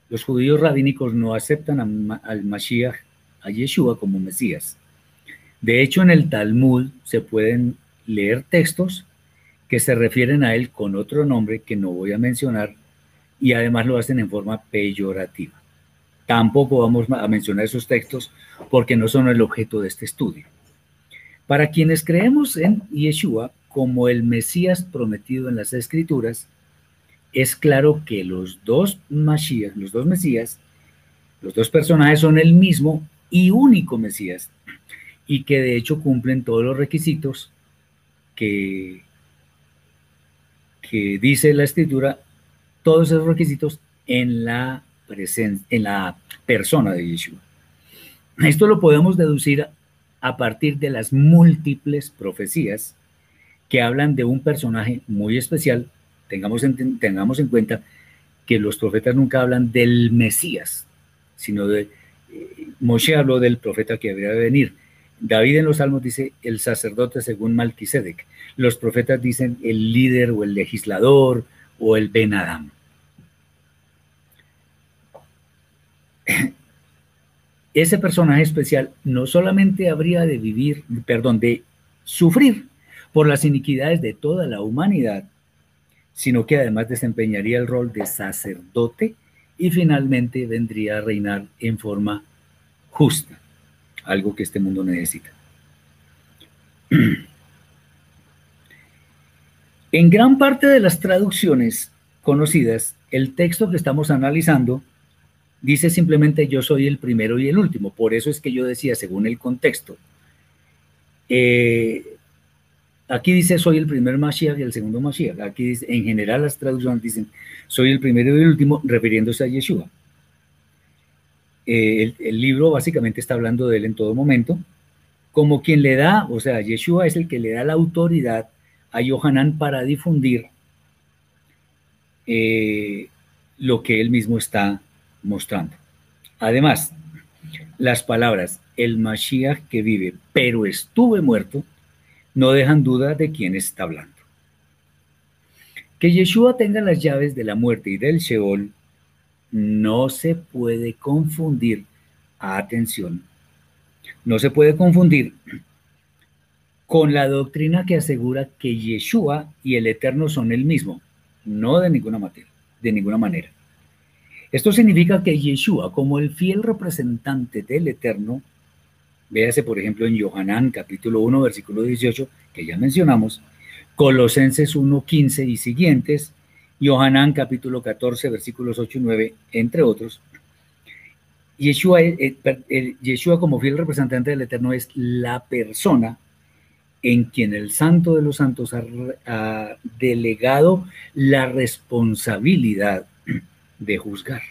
Los judíos rabínicos no aceptan al Mashiach, a Yeshua como Mesías. De hecho, en el Talmud se pueden leer textos que se refieren a él con otro nombre que no voy a mencionar y además lo hacen en forma peyorativa. Tampoco vamos a mencionar esos textos porque no son el objeto de este estudio. Para quienes creemos en Yeshua como el Mesías prometido en las Escrituras, es claro que los dos los dos Mesías, los dos personajes son el mismo y único Mesías, y que de hecho cumplen todos los requisitos que, que dice la Escritura, todos esos requisitos en la en la persona de Yeshua. Esto lo podemos deducir a partir de las múltiples profecías que hablan de un personaje muy especial. Tengamos en, tengamos en cuenta que los profetas nunca hablan del Mesías, sino de... Eh, Moshe habló del profeta que habría de venir. David en los Salmos dice el sacerdote según Malquisedec. Los profetas dicen el líder o el legislador o el Ben Adam. <laughs> ese personaje especial no solamente habría de vivir, perdón, de sufrir por las iniquidades de toda la humanidad, sino que además desempeñaría el rol de sacerdote y finalmente vendría a reinar en forma justa, algo que este mundo necesita. <clears throat> En gran parte de las traducciones conocidas, el texto que estamos analizando dice simplemente yo soy el primero y el último. Por eso es que yo decía, según el contexto, eh, aquí dice soy el primer Mashiach y el segundo Mashiach. Aquí dice, en general las traducciones dicen soy el primero y el último, refiriéndose a Yeshua. Eh, el, libro básicamente está hablando de él en todo momento, como quien le da, o sea, Yeshua es el que le da la autoridad a Yohanan para difundir eh, lo que él mismo está mostrando. Además, las palabras el Mashiach que vive, pero estuve muerto, no dejan duda de quién está hablando. Que Yeshua tenga las llaves de la muerte y del Sheol no se puede confundir, atención, no se puede confundir con la doctrina que asegura que Yeshua y el Eterno son el mismo, no de ninguna, manera, de ninguna manera. Esto significa que Yeshua, como el fiel representante del Eterno, véase por ejemplo en Yohanan capítulo 1 versículo 18, que ya mencionamos, Colosenses 1, 15 y siguientes, Yohanan capítulo 14 versículos 8 y 9, entre otros, Yeshua, eh, eh, Yeshua como fiel representante del Eterno es la persona en quien el Santo de los Santos ha, delegado la responsabilidad de juzgar.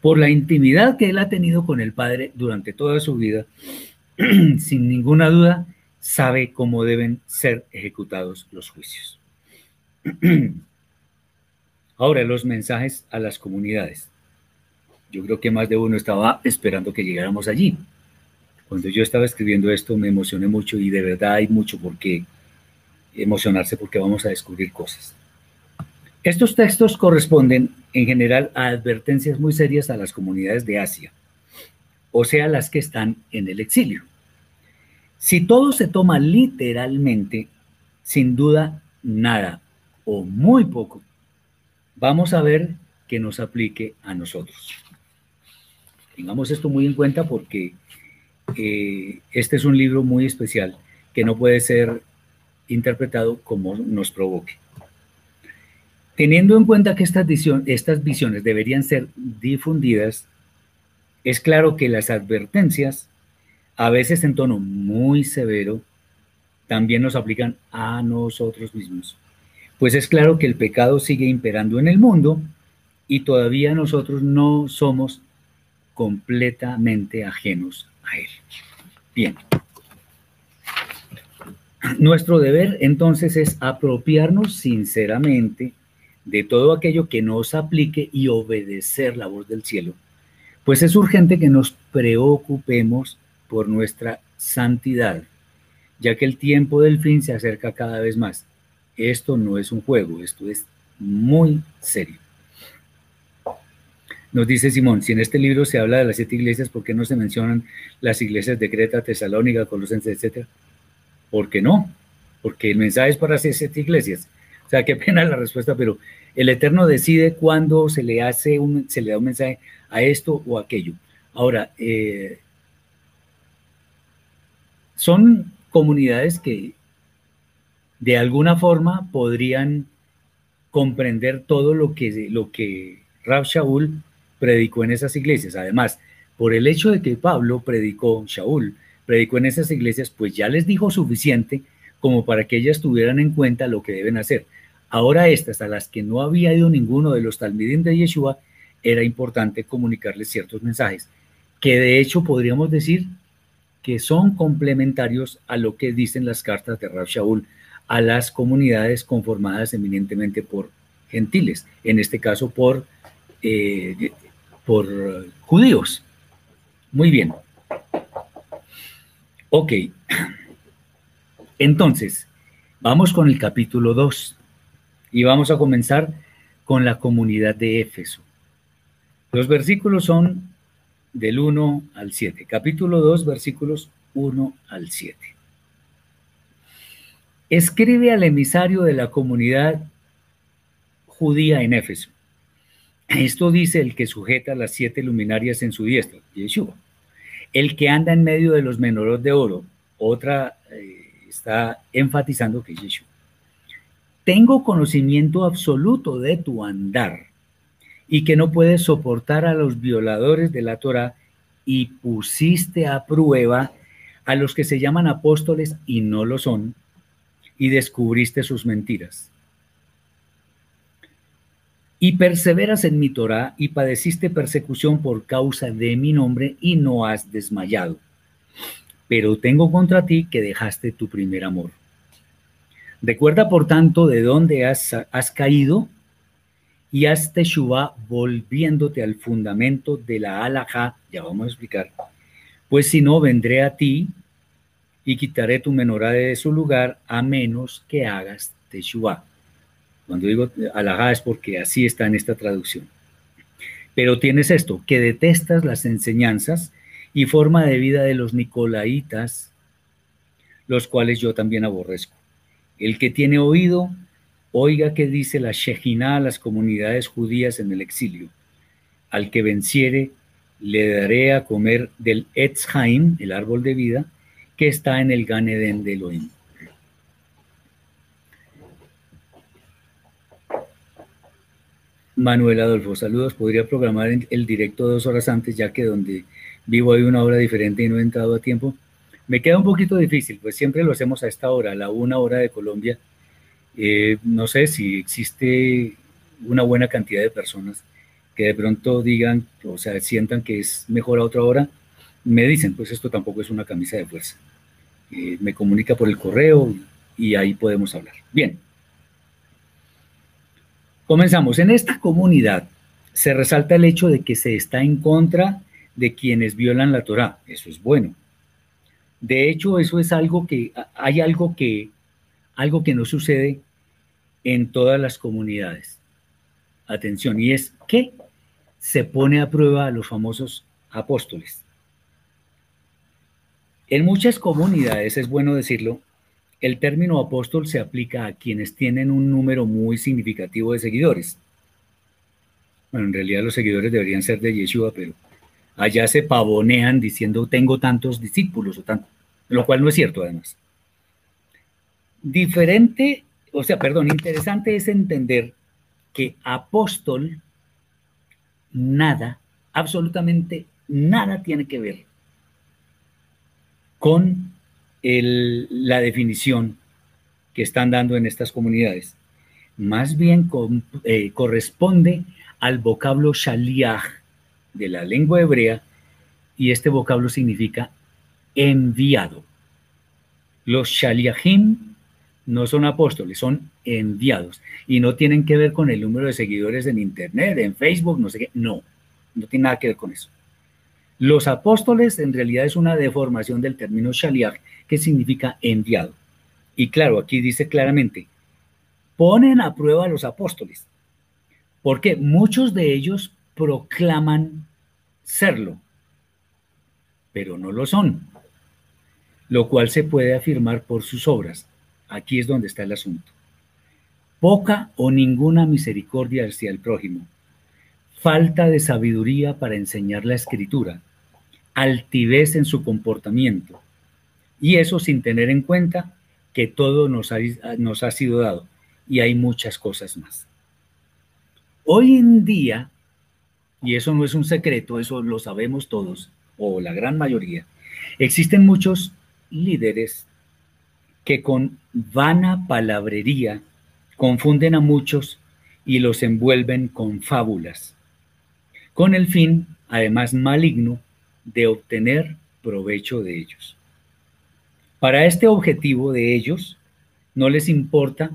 Por la intimidad que él ha tenido con el Padre durante toda su vida, <clears throat> sin ninguna duda, sabe cómo deben ser ejecutados los juicios. <clears throat> Ahora, los mensajes a las comunidades. Yo creo que más de uno estaba esperando que llegáramos allí. Cuando yo estaba escribiendo esto me emocioné mucho y de verdad hay mucho por qué emocionarse porque vamos a descubrir cosas. Estos textos corresponden en general a advertencias muy serias a las comunidades de Asia, o sea, las que están en el exilio. Si todo se toma literalmente, sin duda nada o muy poco, vamos a ver que nos aplique a nosotros. Tengamos esto muy en cuenta porque eh, este es un libro muy especial que no puede ser interpretado como nos provoque. Teniendo en cuenta que estas, estas visiones deberían ser difundidas, es claro que las advertencias, a veces en tono muy severo, también nos aplican a nosotros mismos. Pues es claro que el pecado sigue imperando en el mundo y todavía nosotros no somos completamente ajenos a Él. Bien. Nuestro deber entonces es apropiarnos sinceramente de todo aquello que nos aplique y obedecer la voz del cielo, pues es urgente que nos preocupemos por nuestra santidad, ya que el tiempo del fin se acerca cada vez más. Esto no es un juego, esto es muy serio. Nos dice Simón, si en este libro se habla de las siete iglesias, ¿por qué no se mencionan las iglesias de Creta, Tesalónica, Colosenses, etcétera? ¿Por qué no? Porque el mensaje es para hacer siete iglesias. O sea, qué pena la respuesta, pero el Eterno decide cuándo se le hace un, se le da un mensaje a esto o aquello. Ahora, eh, son comunidades que de alguna forma podrían comprender todo lo que, lo que Rab Shaul predicó en esas iglesias. Además, por el hecho de que Pablo predicó, Shaul predicó en esas iglesias, pues ya les dijo suficiente como para que ellas tuvieran en cuenta lo que deben hacer. Ahora estas, a las que no había ido ninguno de los talmidim de Yeshua, era importante comunicarles ciertos mensajes, que de hecho podríamos decir que son complementarios a lo que dicen las cartas de Rab Shaul a las comunidades conformadas eminentemente por gentiles, en este caso por eh, por judíos. Muy bien. Ok. Entonces, vamos con el capítulo 2 y vamos a comenzar con la comunidad de Éfeso. Los versículos son del 1 al 7. Capítulo 2, versículos 1 al 7. Escribe al emisario de la comunidad judía en Éfeso. Esto dice el que sujeta las siete luminarias en su diestra, Yeshua. El que anda en medio de los menores de oro, otra eh, está enfatizando que es Yeshua. Tengo conocimiento absoluto de tu andar y que no puedes soportar a los violadores de la Torah y pusiste a prueba a los que se llaman apóstoles y no lo son y descubriste sus mentiras y perseveras en mi Torah y padeciste persecución por causa de mi nombre y no has desmayado. Pero tengo contra ti que dejaste tu primer amor. Recuerda, por tanto, de dónde has, caído y haz teshuva volviéndote al fundamento de la alajá, ya vamos a explicar, pues si no, vendré a ti y quitaré tu menorá de su lugar a menos que hagas teshuva. Cuando digo alajá es porque así está en esta traducción. Pero tienes esto, que detestas las enseñanzas y forma de vida de los nicolaitas, los cuales yo también aborrezco. El que tiene oído, oiga que dice la Shejina a las comunidades judías en el exilio. Al que venciere, le daré a comer del Etz el árbol de vida, que está en el Ganeden de Elohim. Manuel Adolfo, saludos. Podría programar el directo dos horas antes, ya que donde vivo hay una hora diferente y no he entrado a tiempo. Me queda un poquito difícil, pues siempre lo hacemos a esta hora, a la una hora de Colombia. Eh, no sé si existe una buena cantidad de personas que de pronto digan, o sea, sientan que es mejor a otra hora. Me dicen, pues esto tampoco es una camisa de fuerza. Eh, me comunica por el correo y ahí podemos hablar. Bien. Comenzamos. En esta comunidad se resalta el hecho de que se está en contra de quienes violan la Torah. Eso es bueno. De hecho, eso es algo que hay algo que algo que no sucede en todas las comunidades. Atención, y es que se pone a prueba a los famosos apóstoles. En muchas comunidades, es bueno decirlo, el término apóstol se aplica a quienes tienen un número muy significativo de seguidores. Bueno, en realidad los seguidores deberían ser de Yeshua, pero allá se pavonean diciendo tengo tantos discípulos o tanto, lo cual no es cierto además. Diferente, o sea, perdón, interesante es entender que apóstol nada, absolutamente nada tiene que ver con la definición que están dando en estas comunidades. Más bien eh, corresponde al vocablo shaliach de la lengua hebrea y este vocablo significa enviado. Los shaliachim no son apóstoles, son enviados y no tienen que ver con el número de seguidores en internet, en Facebook, no sé qué, no, no tiene nada que ver con eso. Los apóstoles en realidad es una deformación del término shaliach ¿Qué significa enviado. Y claro, aquí dice claramente, ponen a prueba a los apóstoles, porque muchos de ellos proclaman serlo, pero no lo son, lo cual se puede afirmar por sus obras. Aquí es donde está el asunto. Poca o ninguna misericordia hacia el prójimo, falta de sabiduría para enseñar la escritura, altivez en su comportamiento, y eso sin tener en cuenta que todo nos ha, nos ha sido dado y hay muchas cosas más. Hoy en día, y eso no es un secreto, eso lo sabemos todos, o la gran mayoría, existen muchos líderes que con vana palabrería confunden a muchos y los envuelven con fábulas, con el fin, además maligno, de obtener provecho de ellos. Para este objetivo de ellos, no les importa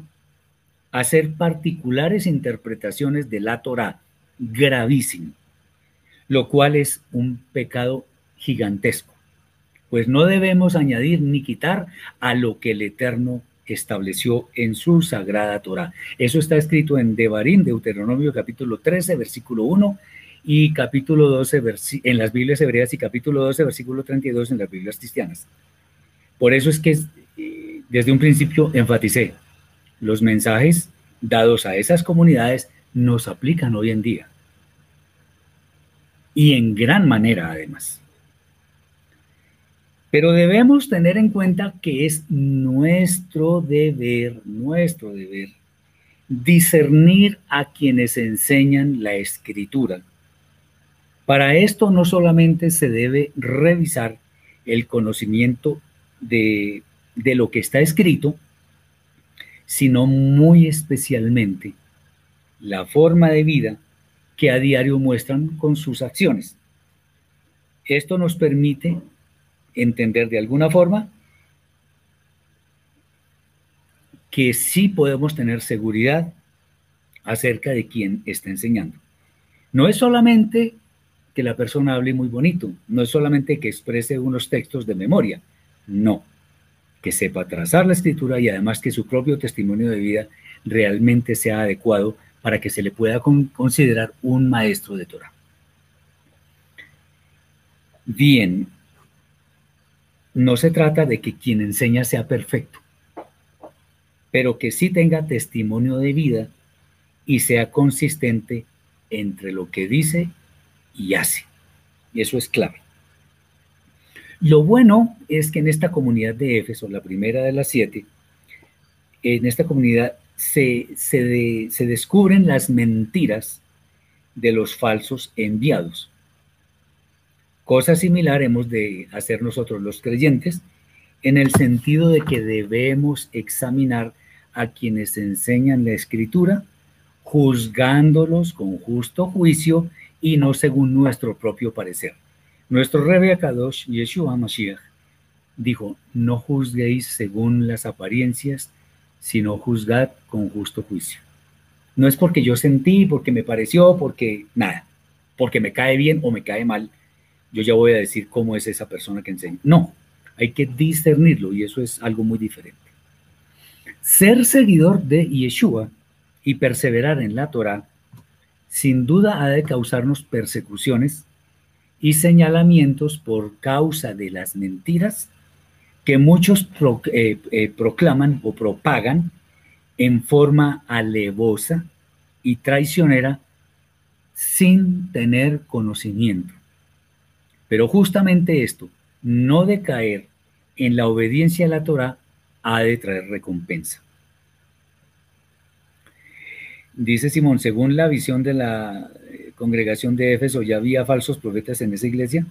hacer particulares interpretaciones de la Torah, gravísimo, lo cual es un pecado gigantesco, pues no debemos añadir ni quitar a lo que el Eterno estableció en su sagrada Torah. Eso está escrito en Devarim, Deuteronomio capítulo 13, versículo 1 y capítulo 12 en las Biblias hebreas y capítulo 12, versículo 32 en las Biblias cristianas. Por eso es que eh, desde un principio enfaticé, los mensajes dados a esas comunidades nos aplican hoy en día. Y en gran manera además. Pero debemos tener en cuenta que es nuestro deber, nuestro deber, discernir a quienes enseñan la escritura. Para esto no solamente se debe revisar el conocimiento de, de lo que está escrito, sino muy especialmente la forma de vida que a diario muestran con sus acciones. Esto nos permite entender de alguna forma que sí podemos tener seguridad acerca de quién está enseñando. No es solamente que la persona hable muy bonito, no es solamente que exprese unos textos de memoria, no, que sepa trazar la escritura y además que su propio testimonio de vida realmente sea adecuado para que se le pueda considerar un maestro de Torah. Bien, no se trata de que quien enseña sea perfecto, pero que sí tenga testimonio de vida y sea consistente entre lo que dice y hace. Y eso es clave. Lo bueno es que en esta comunidad de Éfeso, la primera de las siete, en esta comunidad se, se descubren las mentiras de los falsos enviados. Cosa similar hemos de hacer nosotros los creyentes en el sentido de que debemos examinar a quienes enseñan la escritura, juzgándolos con justo juicio y no según nuestro propio parecer. Nuestro Rebbe Akadosh, Yeshua Mashiach, dijo, no juzguéis según las apariencias, sino juzgad con justo juicio. No es porque yo sentí, porque me pareció, porque nada, porque me cae bien o me cae mal, yo ya voy a decir cómo es esa persona que enseña. No, hay que discernirlo y eso es algo muy diferente. Ser seguidor de Yeshua y perseverar en la Torah, sin duda ha de causarnos persecuciones y señalamientos por causa de las mentiras que muchos eh, eh, proclaman o propagan en forma alevosa y traicionera sin tener conocimiento. Pero justamente esto, no decaer en la obediencia a la Torah, ha de traer recompensa. Dice Simón, según la visión de la congregación de Éfeso, ¿ya había falsos profetas en esa iglesia?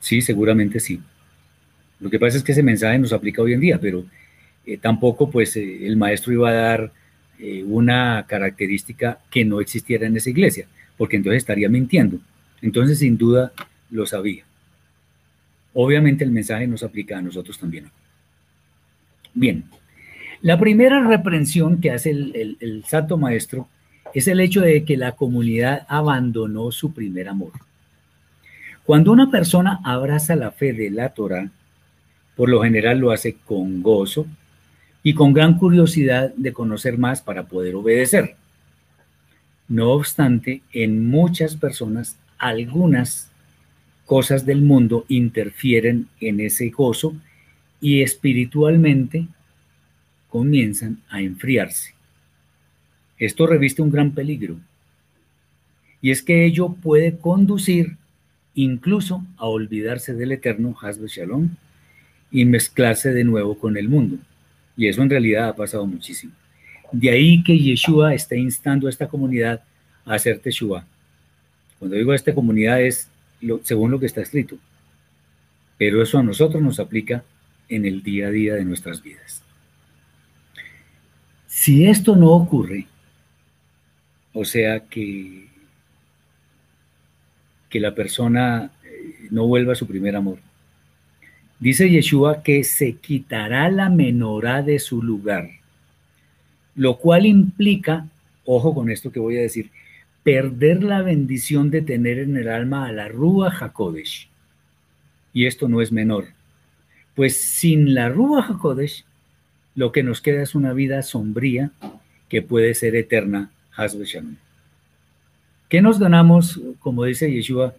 Sí, seguramente sí. Lo que pasa es que ese mensaje nos aplica hoy en día, pero eh, tampoco pues eh, el maestro iba a dar una característica que no existiera en esa iglesia, porque entonces estaría mintiendo. Entonces, sin duda, lo sabía. Obviamente el mensaje nos aplica a nosotros también. Bien, la primera reprensión que hace el, el, Santo Maestro es el hecho de que la comunidad abandonó su primer amor. Cuando una persona abraza la fe de la Torah, por lo general lo hace con gozo y con gran curiosidad de conocer más para poder obedecer. No obstante, en muchas personas algunas cosas del mundo interfieren en ese gozo y espiritualmente comienzan a enfriarse. Esto reviste un gran peligro y es que ello puede conducir incluso a olvidarse del eterno Hasbe Shalom y mezclarse de nuevo con el mundo. Y eso en realidad ha pasado muchísimo. De ahí que Yeshua está instando a esta comunidad a hacer Teshuvah cuando digo esta comunidad es según lo que está escrito, pero eso a nosotros nos aplica en el día a día de nuestras vidas. Si esto no ocurre, o sea que, que la persona eh, no vuelva a su primer amor, dice Yeshua que se quitará la menorá de su lugar, lo cual implica, ojo con esto que voy a decir, perder la bendición de tener en el alma a la Rúa Hakodesh. Y esto no es menor, pues sin la Rúa Hakodesh, lo que nos queda es una vida sombría que puede ser eterna, Hasbe Shalom. ¿Qué nos ganamos, como dice Yeshua?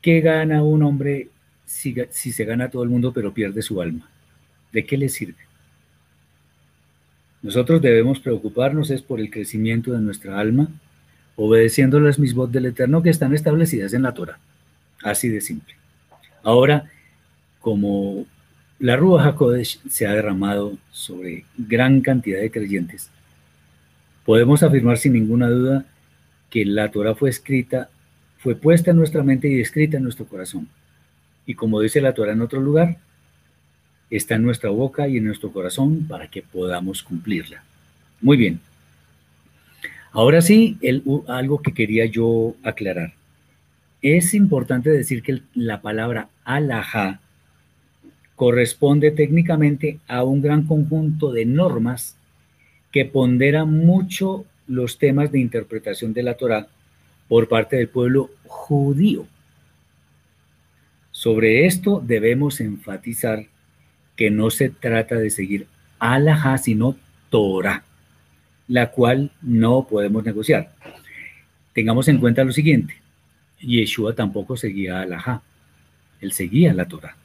¿Qué gana un hombre si, se gana todo el mundo pero pierde su alma? ¿De qué le sirve? Nosotros debemos preocuparnos es por el crecimiento de nuestra alma, obedeciendo las mismos del Eterno que están establecidas en la Torah. Así de simple. Ahora, como la Rúa HaKodesh se ha derramado sobre gran cantidad de creyentes, podemos afirmar sin ninguna duda que la Torah fue escrita, fue puesta en nuestra mente y escrita en nuestro corazón. Y como dice la Torah en otro lugar, está en nuestra boca y en nuestro corazón para que podamos cumplirla. Muy bien. Ahora sí, algo que quería yo aclarar. Es importante decir que la palabra alajá corresponde técnicamente a un gran conjunto de normas que pondera mucho los temas de interpretación de la Torá por parte del pueblo judío. Sobre esto debemos enfatizar que no se trata de seguir alajá, sino Torah, la cual no podemos negociar. Tengamos en cuenta lo siguiente, Yeshua tampoco seguía alajá, él seguía la Torah.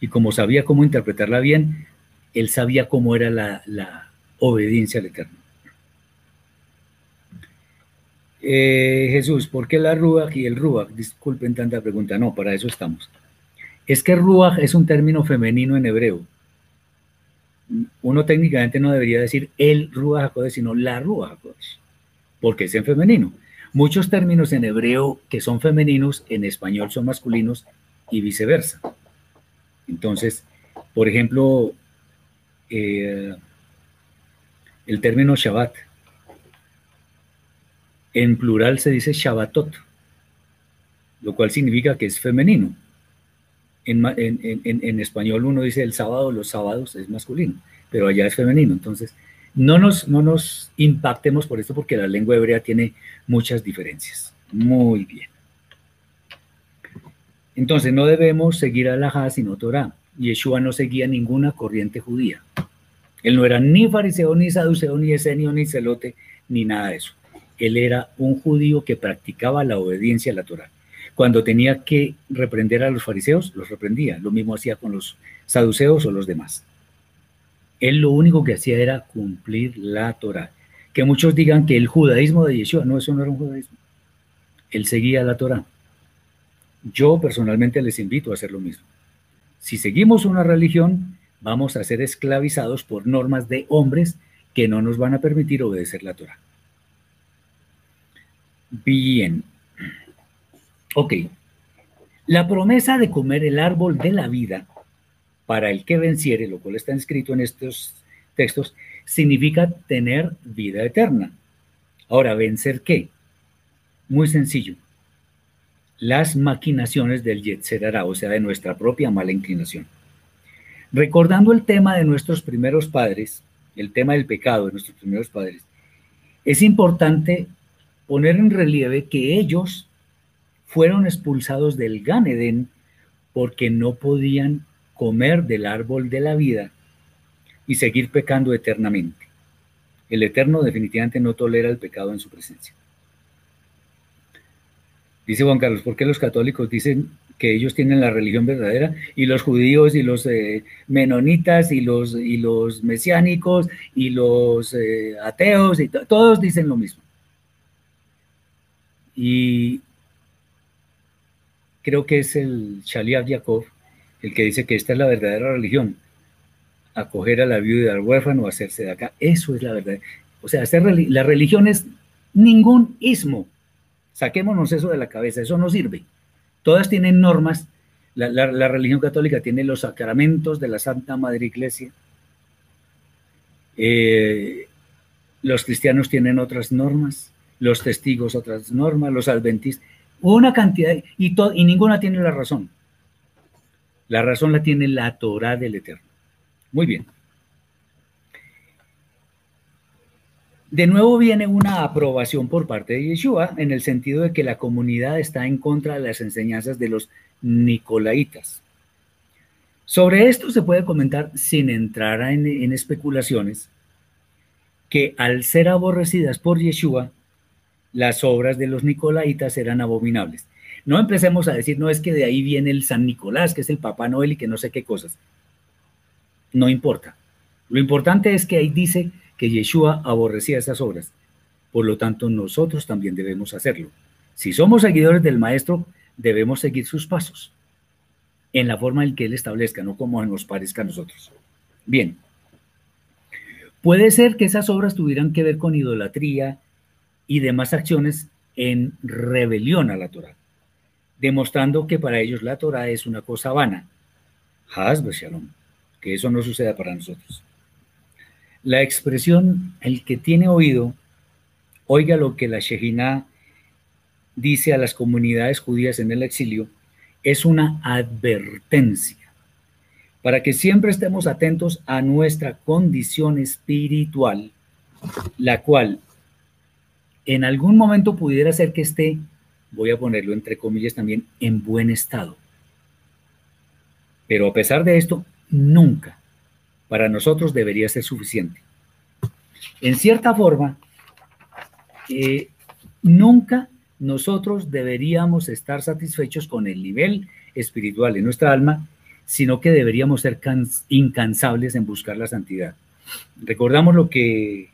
Y como sabía cómo interpretarla bien, él sabía cómo era la, obediencia al Eterno. Eh, Jesús, ¿por qué la Ruach y el Ruach? Disculpen tanta pregunta, no, para eso estamos es que Ruach es un término femenino en hebreo. Uno técnicamente no debería decir el Ruach HaKodesh, sino la Ruach HaKodesh, porque es en femenino. Muchos términos en hebreo que son femeninos, en español son masculinos y viceversa. Entonces, por ejemplo, eh, el término Shabbat, en plural se dice Shabbatot, lo cual significa que es femenino en, español uno dice el sábado, los sábados es masculino, pero allá es femenino. Entonces, no nos, no nos impactemos por esto porque la lengua hebrea tiene muchas diferencias. Muy bien. Entonces, no debemos seguir a la sino Torah. Yeshua no seguía ninguna corriente judía. Él no era ni fariseo, ni saduceo, ni esenio, ni celote, ni nada de eso. Él era un judío que practicaba la obediencia a la Torah. Cuando tenía que reprender a los fariseos, los reprendía. Lo mismo hacía con los saduceos o los demás. Él lo único que hacía era cumplir la Torah. Que muchos digan que el judaísmo de Yeshua, no, eso no era un judaísmo. Él seguía la Torah. Yo personalmente les invito a hacer lo mismo. Si seguimos una religión, vamos a ser esclavizados por normas de hombres que no nos van a permitir obedecer la Torah. Bien, Ok. La promesa de comer el árbol de la vida para el que venciere, lo cual está escrito en estos textos, significa tener vida eterna. Ahora, ¿vencer qué? Muy sencillo. Las maquinaciones del Yetzerara, o sea, de nuestra propia mala inclinación. Recordando el tema de nuestros primeros padres, el tema del pecado de nuestros primeros padres, es importante poner en relieve que ellos fueron expulsados del Gan porque no podían comer del árbol de la vida y seguir pecando eternamente. El Eterno definitivamente no tolera el pecado en su presencia. Dice Juan Carlos, ¿por qué los católicos dicen que ellos tienen la religión verdadera y los judíos y los eh, menonitas y los, y los mesiánicos y los eh, ateos y todos dicen lo mismo? Y creo que es el Shaliach Yaakov, el que dice que esta es la verdadera religión, acoger a la viuda al huérfano, hacerse de acá, eso es la verdad. O sea, la religión es ningún ismo. Saquémonos eso de la cabeza, eso no sirve. Todas tienen normas. La, religión católica tiene los sacramentos de la Santa Madre Iglesia. Eh, los cristianos tienen otras normas, los testigos otras normas, los adventistas. Una cantidad, y, y ninguna tiene la razón. La razón la tiene la Torah del Eterno. Muy bien. De nuevo viene una aprobación por parte de Yeshua en el sentido de que la comunidad está en contra de las enseñanzas de los Nicolaitas. Sobre esto se puede comentar sin entrar en, especulaciones que al ser aborrecidas por Yeshua, las obras de los nicolaitas eran abominables. No empecemos a decir, no es que de ahí viene el San Nicolás, que es el Papá Noel y que no sé qué cosas. No importa. Lo importante es que ahí dice que Yeshua aborrecía esas obras. Por lo tanto, nosotros también debemos hacerlo. Si somos seguidores del Maestro, debemos seguir sus pasos en la forma en que Él establezca, no como nos parezca a nosotros. Bien, puede ser que esas obras tuvieran que ver con idolatría y demás acciones en rebelión a la Torah, demostrando que para ellos la Torah es una cosa vana. Shalom, que eso no suceda para nosotros. La expresión el que tiene oído, oiga lo que la Shejina dice a las comunidades judías en el exilio, es una advertencia para que siempre estemos atentos a nuestra condición espiritual, la cual en algún momento pudiera ser que esté, voy a ponerlo entre comillas también, en buen estado. Pero a pesar de esto, nunca para nosotros debería ser suficiente. En cierta forma, eh, nunca nosotros deberíamos estar satisfechos con el nivel espiritual de nuestra alma, sino que deberíamos ser incansables en buscar la santidad. Recordamos lo que,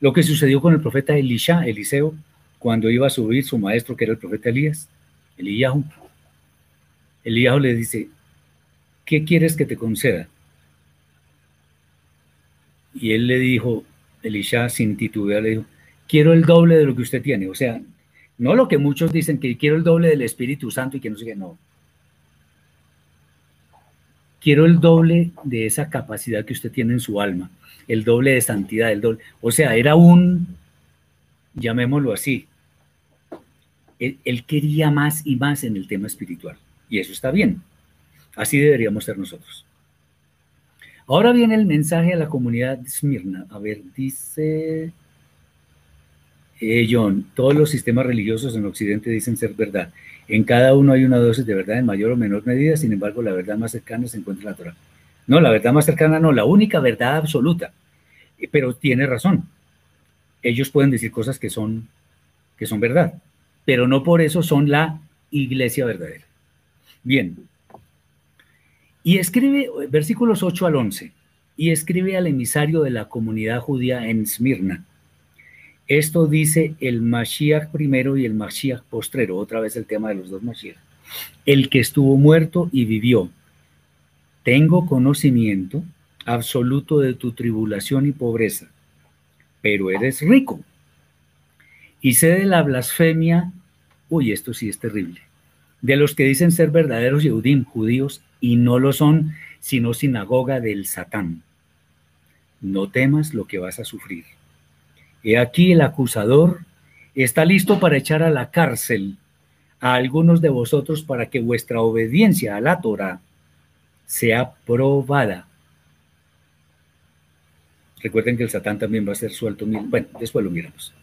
lo que sucedió con el profeta Elisha, Eliseo, cuando iba a subir su maestro, que era el profeta Elías, Eliyahu. Eliyahu le dice, ¿qué quieres que te conceda? Y él le dijo, Elisha sin titubear, le dijo, quiero el doble de lo que usted tiene. O sea, no lo que muchos dicen que quiero el doble del Espíritu Santo y que no sé qué, no. Quiero el doble de esa capacidad que usted tiene en su alma, el doble de santidad, el doble. O sea, era un, llamémoslo así, él, él quería más y más en el tema espiritual. Y eso está bien. Así deberíamos ser nosotros. Ahora viene el mensaje a la comunidad de Esmirna. A ver, dice eh, John, todos los sistemas religiosos en Occidente dicen ser verdad. En cada uno hay una dosis de verdad en mayor o menor medida, sin embargo, la verdad más cercana se encuentra en la Torah. No, la verdad más cercana no, la única verdad absoluta. Eh, pero tiene razón. Ellos pueden decir cosas que son, que son verdad, pero no por eso son la iglesia verdadera. Bien. Y escribe versículos 8 al 11, y escribe al emisario de la comunidad judía en Esmirna esto dice el Mashiach primero y el Mashiach postrero, otra vez el tema de los dos Mashiach. El que estuvo muerto y vivió. Tengo conocimiento absoluto de tu tribulación y pobreza, pero eres rico. Y sé de la blasfemia, uy, esto sí es terrible, de los que dicen ser verdaderos Yehudim, judíos, y no lo son, sino sinagoga del Satán. No temas lo que vas a sufrir. He aquí el acusador está listo para echar a la cárcel a algunos de vosotros para que vuestra obediencia a la Torah sea probada. Recuerden que el Satán también va a ser suelto. Bueno, después lo miramos.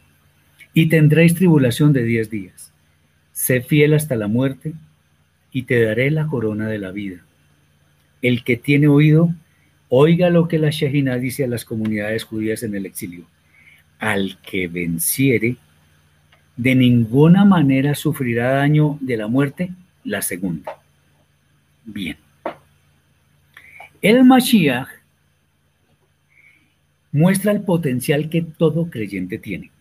Y tendréis tribulación de diez días. Sé fiel hasta la muerte y te daré la corona de la vida. El que tiene oído, oiga lo que la Shejina dice a las comunidades judías en el exilio al que venciere, de ninguna manera sufrirá daño de la muerte, la segunda. Bien. El Mashiach muestra el potencial que todo creyente tiene.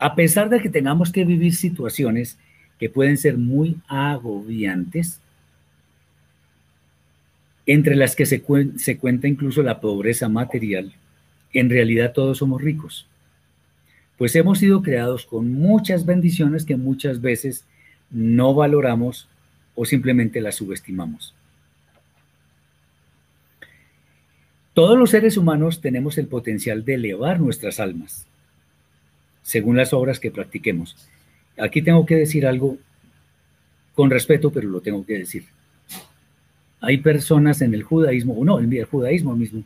A pesar de que tengamos que vivir situaciones que pueden ser muy agobiantes, entre las que se, se cuenta incluso la pobreza material, en realidad todos somos ricos pues hemos sido creados con muchas bendiciones que muchas veces no valoramos o simplemente las subestimamos. Todos los seres humanos tenemos el potencial de elevar nuestras almas, según las obras que practiquemos. Aquí tengo que decir algo con respeto, pero lo tengo que decir. Hay personas en el judaísmo, o no, el judaísmo mismo,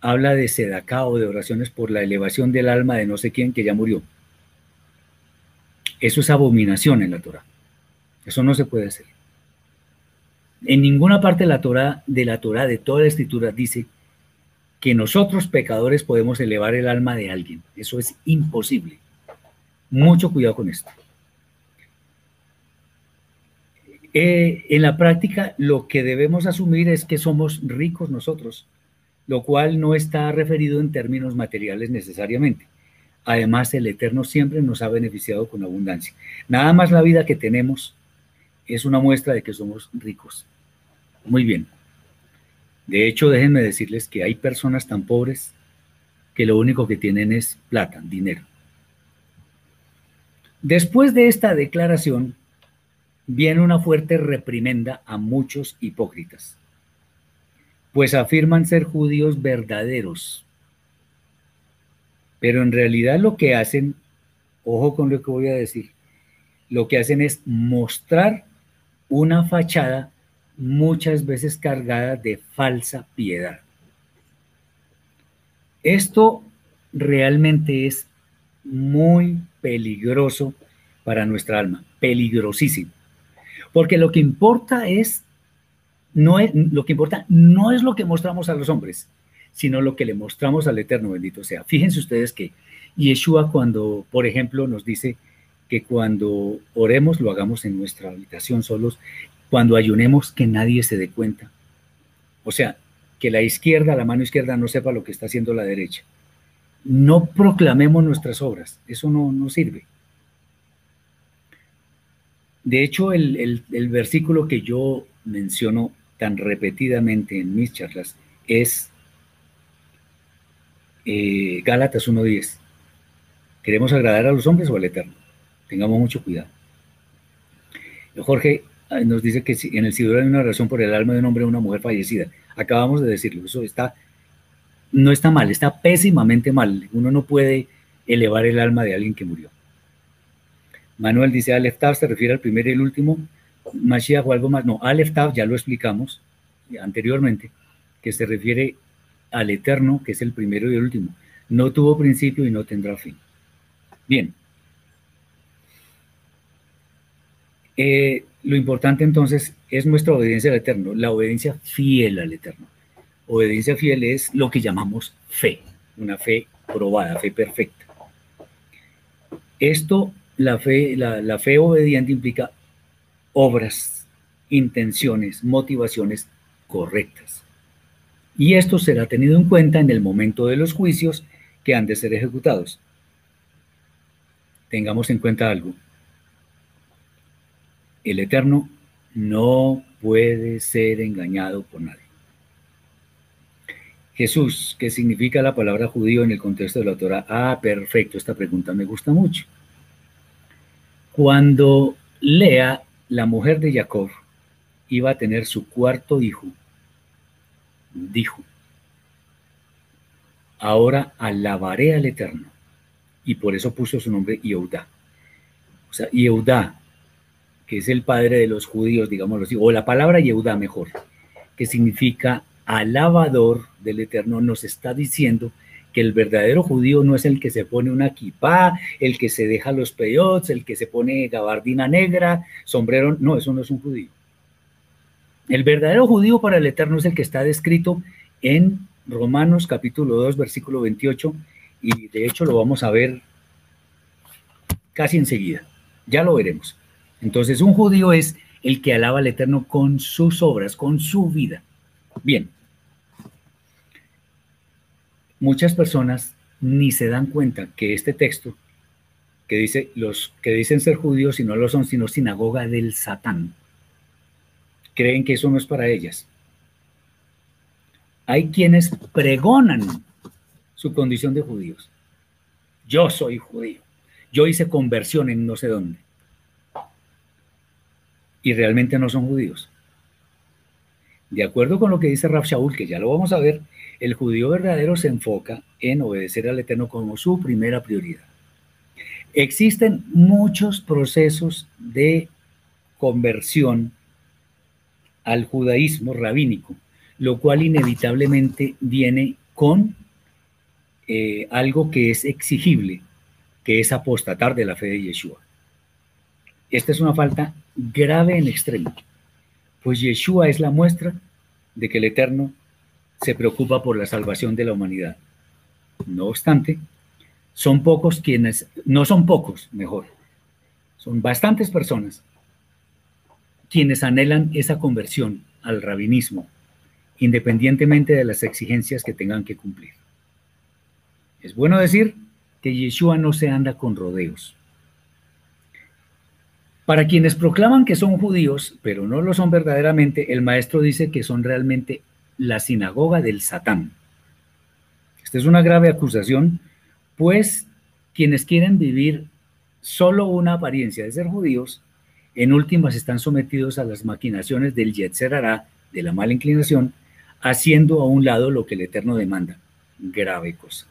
habla de sedacá o de oraciones por la elevación del alma de no sé quién que ya murió. Eso es abominación en la Torah. Eso no se puede hacer. En ninguna parte de la Torah, de la Torah, de toda la escritura, dice que nosotros pecadores podemos elevar el alma de alguien. Eso es imposible. Mucho cuidado con esto. Eh, en la práctica, lo que debemos asumir es que somos ricos nosotros lo cual no está referido en términos materiales necesariamente. Además, el Eterno siempre nos ha beneficiado con abundancia. Nada más la vida que tenemos es una muestra de que somos ricos. Muy bien. De hecho, déjenme decirles que hay personas tan pobres que lo único que tienen es plata, dinero. Después de esta declaración, viene una fuerte reprimenda a muchos hipócritas, pues afirman ser judíos verdaderos, pero en realidad lo que hacen, ojo con lo que voy a decir, lo que hacen es mostrar una fachada muchas veces cargada de falsa piedad. Esto realmente es muy peligroso para nuestra alma, peligrosísimo. Porque lo que importa es no es lo que importa no es lo que mostramos a los hombres, sino lo que le mostramos al Eterno bendito sea. Fíjense ustedes que Yeshua cuando, por ejemplo, nos dice que cuando oremos lo hagamos en nuestra habitación solos, cuando ayunemos que nadie se dé cuenta. O sea, que la izquierda, la mano izquierda no sepa lo que está haciendo la derecha. No proclamemos nuestras obras, eso no, no sirve. De hecho, el, versículo que yo menciono tan repetidamente en mis charlas es eh, Gálatas 1.10. ¿Queremos agradar a los hombres o al Eterno? Tengamos mucho cuidado. Jorge nos dice que en el Sidor hay una razón por el alma de un hombre o una mujer fallecida. Acabamos de decirlo, eso está, no está mal, está pésimamente mal. Uno no puede elevar el alma de alguien que murió. Manuel dice Aleph se refiere al primero y el último, Mashiach o algo más. No, Aleph ya lo explicamos anteriormente, que se refiere al eterno, que es el primero y el último. No tuvo principio y no tendrá fin. Bien. Eh, lo importante entonces es nuestra obediencia al Eterno, la obediencia fiel al Eterno. Obediencia fiel es lo que llamamos fe, una fe probada, fe perfecta. Esto, la fe, la, fe obediente implica obras, intenciones, motivaciones correctas. Y esto será tenido en cuenta en el momento de los juicios que han de ser ejecutados. Tengamos en cuenta algo el Eterno no puede ser engañado por nadie. Jesús, ¿qué significa la palabra judío en el contexto de la Torah? Ah, perfecto, esta pregunta me gusta mucho. Cuando Lea, la mujer de Jacob, iba a tener su cuarto hijo, dijo, ahora alabaré al Eterno. Y por eso puso su nombre Yehudá. O sea, Yehudá que es el padre de los judíos, digámoslo así, o la palabra Yehuda mejor, que significa alabador del Eterno, nos está diciendo que el verdadero judío no es el que se pone una kipá, el que se deja los peyots, el que se pone gabardina negra, sombrero, no, eso no es un judío. El verdadero judío para el Eterno es el que está descrito en Romanos capítulo 2, versículo 28, y de hecho lo vamos a ver casi enseguida, ya lo veremos. Entonces, un judío es el que alaba al Eterno con sus obras, con su vida. Bien. Muchas personas ni se dan cuenta que este texto, que dice los que dicen ser judíos y no lo son, sino sinagoga del Satán, creen que eso no es para ellas. Hay quienes pregonan su condición de judíos. Yo soy judío. Yo hice conversión en no sé dónde y realmente no son judíos. De acuerdo con lo que dice Raf Shaul, que ya lo vamos a ver, el judío verdadero se enfoca en obedecer al Eterno como su primera prioridad. Existen muchos procesos de conversión al judaísmo rabínico, lo cual inevitablemente viene con eh, algo que es exigible, que es apostatar de la fe de Yeshua. Esta es una falta grave en extremo, pues Yeshua es la muestra de que el Eterno se preocupa por la salvación de la humanidad. No obstante, son pocos quienes, no son pocos, mejor, son bastantes personas quienes anhelan esa conversión al rabinismo independientemente de las exigencias que tengan que cumplir. Es bueno decir que Yeshua no se anda con rodeos. Para quienes proclaman que son judíos, pero no lo son verdaderamente, el maestro dice que son realmente la sinagoga del Satán. Esta es una grave acusación, pues quienes quieren vivir solo una apariencia de ser judíos, en últimas están sometidos a las maquinaciones del Yetzer de la mala inclinación, haciendo a un lado lo que el Eterno demanda. Grave cosa.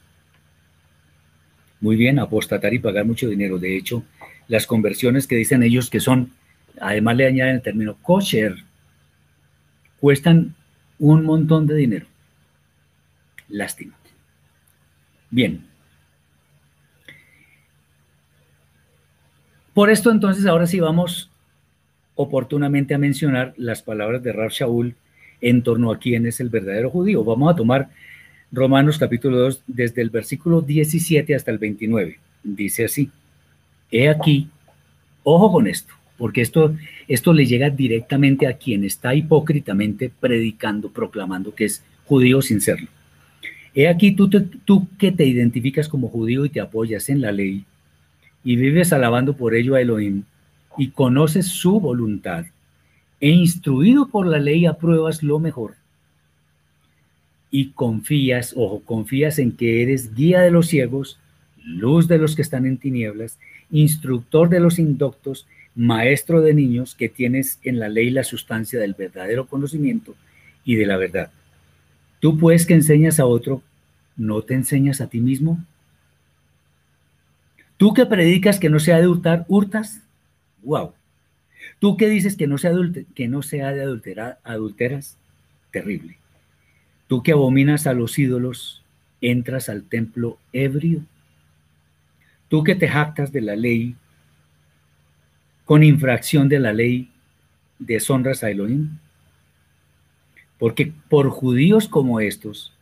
Muy bien, apostatar y pagar mucho dinero. De hecho, las conversiones que dicen ellos que son, además le añaden el término kosher, cuestan un montón de dinero. Lástima. Bien. Por esto entonces ahora sí vamos oportunamente a mencionar las palabras de Rab Shaul en torno a quién es el verdadero judío. Vamos a tomar Romanos capítulo 2 desde el versículo 17 hasta el 29. Dice así, he aquí, ojo con esto, porque esto, esto le llega directamente a quien está hipócritamente predicando, proclamando que es judío sin serlo. He aquí tú, tú que te identificas como judío y te apoyas en la ley y vives alabando por ello a Elohim y conoces su voluntad e instruido por la ley apruebas lo mejor y confías, ojo, confías en que eres guía de los ciegos, luz de los que están en tinieblas, instructor de los indoctos, maestro de niños, que tienes en la ley la sustancia del verdadero conocimiento y de la verdad. Tú pues que enseñas a otro, ¿no te enseñas a ti mismo? Tú que predicas que no se ha de hurtar, hurtas. Wow. Tú que dices que no se, que no se ha de adulterar, adulteras. Terrible. Tú que abominas a los ídolos, entras al templo ebrio. Tú que te jactas de la ley, con infracción de la ley, deshonras a Elohim. Porque por judíos como estos,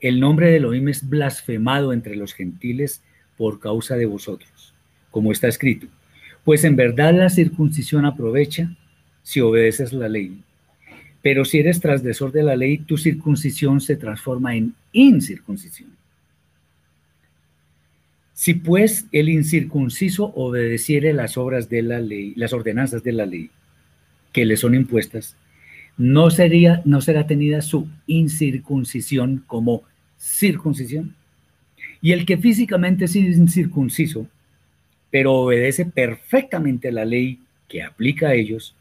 el nombre de Elohim es blasfemado entre los gentiles por causa de vosotros, como está escrito. Pues en verdad la circuncisión aprovecha si obedeces la ley pero si eres transgresor de la ley, tu circuncisión se transforma en incircuncisión. Si pues el incircunciso obedeciere las obras de la ley, las ordenanzas de la ley que le son impuestas, no sería no será tenida su incircuncisión como circuncisión. Y el que físicamente es incircunciso, pero obedece perfectamente la ley que aplica a ellos,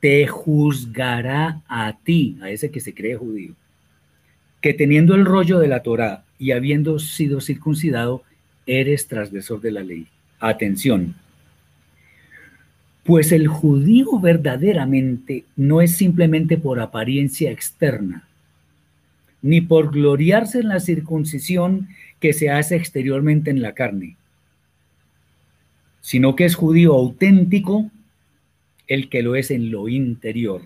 te juzgará a ti, a ese que se cree judío, que teniendo el rollo de la Torá y habiendo sido circuncidado, eres transgresor de la ley. Atención. Pues el judío verdaderamente no es simplemente por apariencia externa, ni por gloriarse en la circuncisión que se hace exteriormente en la carne, sino que es judío auténtico el que lo es en lo interior.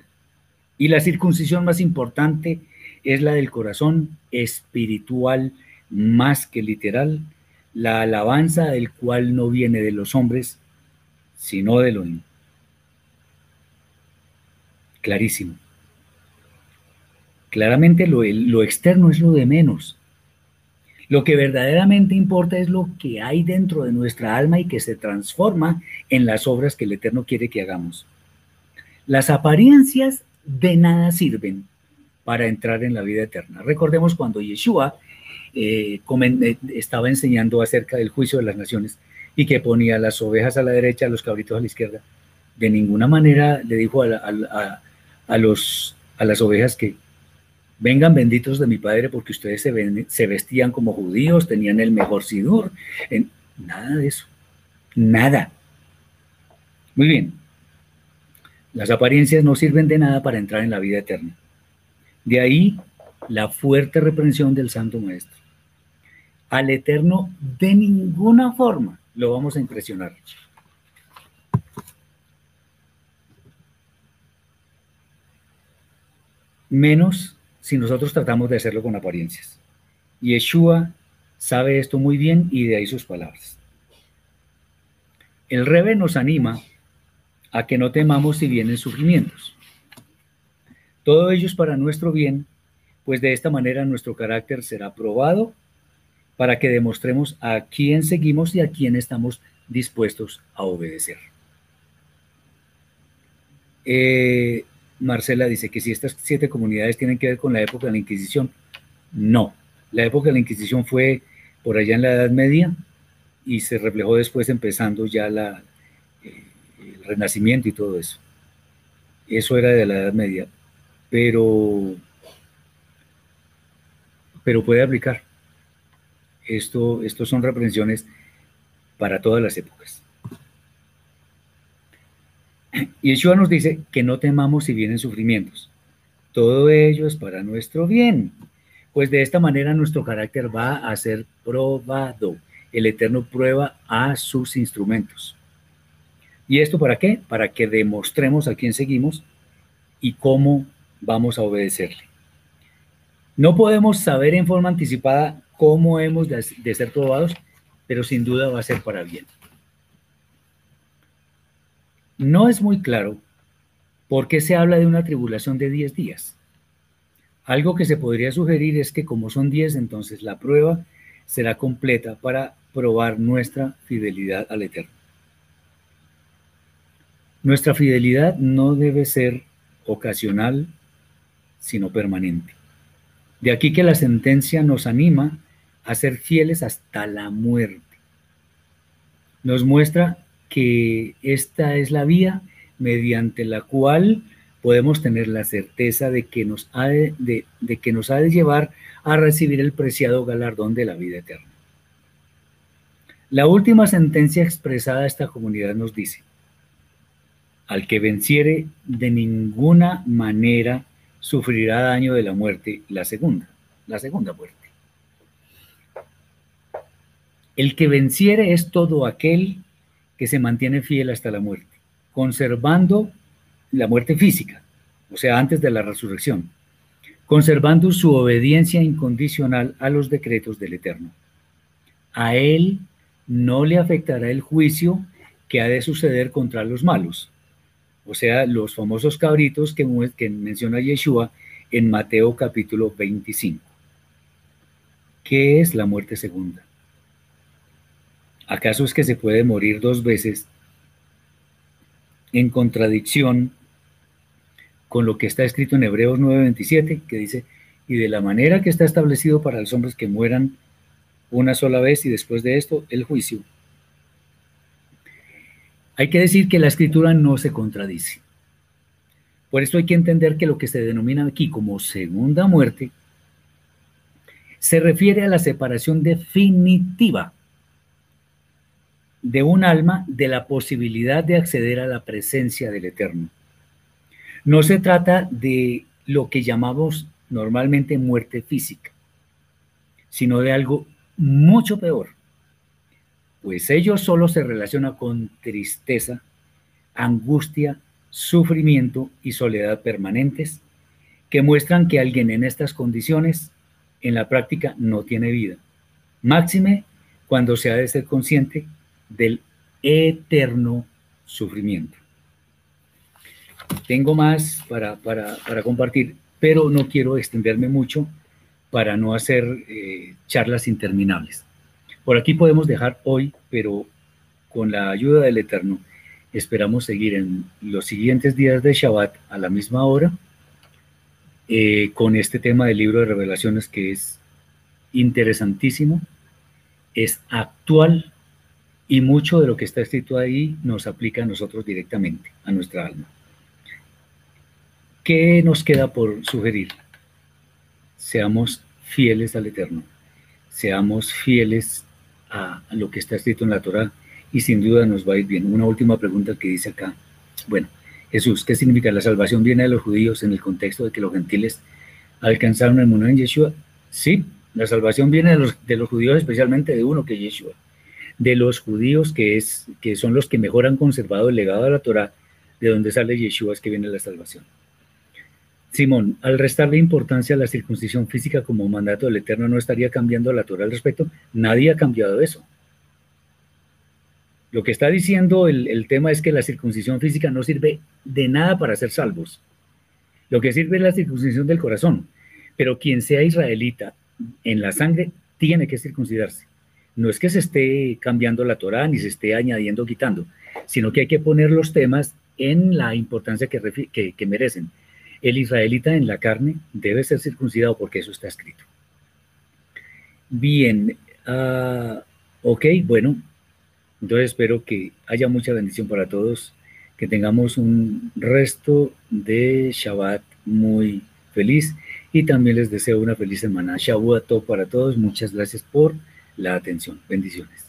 Y la circuncisión más importante es la del corazón espiritual más que literal, la alabanza del cual no viene de los hombres, sino de lo Clarísimo. Claramente lo, lo externo es lo de menos. Lo que verdaderamente importa es lo que hay dentro de nuestra alma y que se transforma en las obras que el Eterno quiere que hagamos. Las apariencias de nada sirven para entrar en la vida eterna. Recordemos cuando Yeshua eh, eh, estaba enseñando acerca del juicio de las naciones y que ponía las ovejas a la derecha, los cabritos a la izquierda. De ninguna manera le dijo a, los, a las ovejas que vengan benditos de mi Padre porque ustedes se, vestían como judíos, tenían el mejor sidur. nada de eso. Nada. Muy bien. Las apariencias no sirven de nada para entrar en la vida eterna. De ahí la fuerte reprensión del Santo Maestro. Al Eterno de ninguna forma lo vamos a impresionar. Menos si nosotros tratamos de hacerlo con apariencias. Yeshua sabe esto muy bien y de ahí sus palabras. El Rebe nos anima a que no temamos si vienen sufrimientos. Todo ello es para nuestro bien, pues de esta manera nuestro carácter será probado para que demostremos a quién seguimos y a quién estamos dispuestos a obedecer. Eh, Marcela dice que si estas siete comunidades tienen que ver con la época de la Inquisición, no. La época de la Inquisición fue por allá en la Edad Media y se reflejó después empezando ya la, eh, el Renacimiento y todo eso. Eso era de la Edad Media, pero, pero puede aplicar. Esto, son reprensiones para todas las épocas. Y Yeshua nos dice que no temamos si vienen sufrimientos. Todo ello es para nuestro bien, pues de esta manera nuestro carácter va a ser probado. El Eterno prueba a sus instrumentos. ¿Y esto para qué? Para que demostremos a quién seguimos y cómo vamos a obedecerle. No podemos saber en forma anticipada cómo hemos de, ser probados, pero sin duda va a ser para bien. No es muy claro por qué se habla de una tribulación de 10 días. Algo que se podría sugerir es que como son 10, entonces la prueba será completa para probar nuestra fidelidad al Eterno. Nuestra fidelidad no debe ser ocasional, sino permanente. De aquí que la sentencia nos anima a ser fieles hasta la muerte. Nos muestra que esta es la vía mediante la cual podemos tener la certeza de que, nos ha de, que nos ha de llevar a recibir el preciado galardón de la vida eterna. La última sentencia expresada a esta comunidad nos dice, al que venciere de ninguna manera sufrirá daño de la muerte, la segunda, la segunda muerte. El que venciere es todo aquel que se mantiene fiel hasta la muerte, conservando la muerte física, o sea, antes de la resurrección, conservando su obediencia incondicional a los decretos del Eterno. A él no le afectará el juicio que ha de suceder contra los malos, o sea, los famosos cabritos que, que menciona Yeshua en Mateo capítulo 25. ¿Qué es la muerte segunda? ¿Acaso es que se puede morir dos veces en contradicción con lo que está escrito en Hebreos 9:27, que dice, y de la manera que está establecido para los hombres que mueran una sola vez y después de esto el juicio? Hay que decir que la escritura no se contradice. Por esto hay que entender que lo que se denomina aquí como segunda muerte se refiere a la separación definitiva de un alma de la posibilidad de acceder a la presencia del Eterno. No se trata de lo que llamamos normalmente muerte física, sino de algo mucho peor, pues ello solo se relaciona con tristeza, angustia, sufrimiento y soledad permanentes, que muestran que alguien en estas condiciones en la práctica no tiene vida. Máxime cuando se ha de ser consciente del eterno sufrimiento. Tengo más para, para, compartir, pero no quiero extenderme mucho para no hacer eh, charlas interminables. Por aquí podemos dejar hoy, pero con la ayuda del Eterno, esperamos seguir en los siguientes días de Shabbat a la misma hora eh, con este tema del libro de revelaciones que es interesantísimo, es actual y mucho de lo que está escrito ahí nos aplica a nosotros directamente, a nuestra alma. ¿Qué nos queda por sugerir? Seamos fieles al Eterno, seamos fieles a, lo que está escrito en la Torah y sin duda nos va a ir bien. Una última pregunta que dice acá. Bueno, Jesús, ¿qué significa? ¿La salvación viene de los judíos en el contexto de que los gentiles alcanzaron el mundo en Yeshua? Sí, la salvación viene de los, de los judíos, especialmente de uno que es Yeshua de los judíos, que, es, que son los que mejor han conservado el legado de la Torah, de donde sale Yeshua es que viene la salvación. Simón, al restarle importancia a la circuncisión física como mandato del Eterno, ¿no estaría cambiando la Torah al respecto? Nadie ha cambiado eso. Lo que está diciendo el, tema es que la circuncisión física no sirve de nada para ser salvos. Lo que sirve es la circuncisión del corazón, pero quien sea israelita en la sangre tiene que circuncidarse. No es que se esté cambiando la Torah ni se esté añadiendo o quitando, sino que hay que poner los temas en la importancia que, que merecen. El israelita en la carne debe ser circuncidado porque eso está escrito. Bien, uh, ok, bueno, entonces espero que haya mucha bendición para todos, que tengamos un resto de Shabbat muy feliz y también les deseo una feliz semana. Shabbat para todos, muchas gracias por la atención. Bendiciones.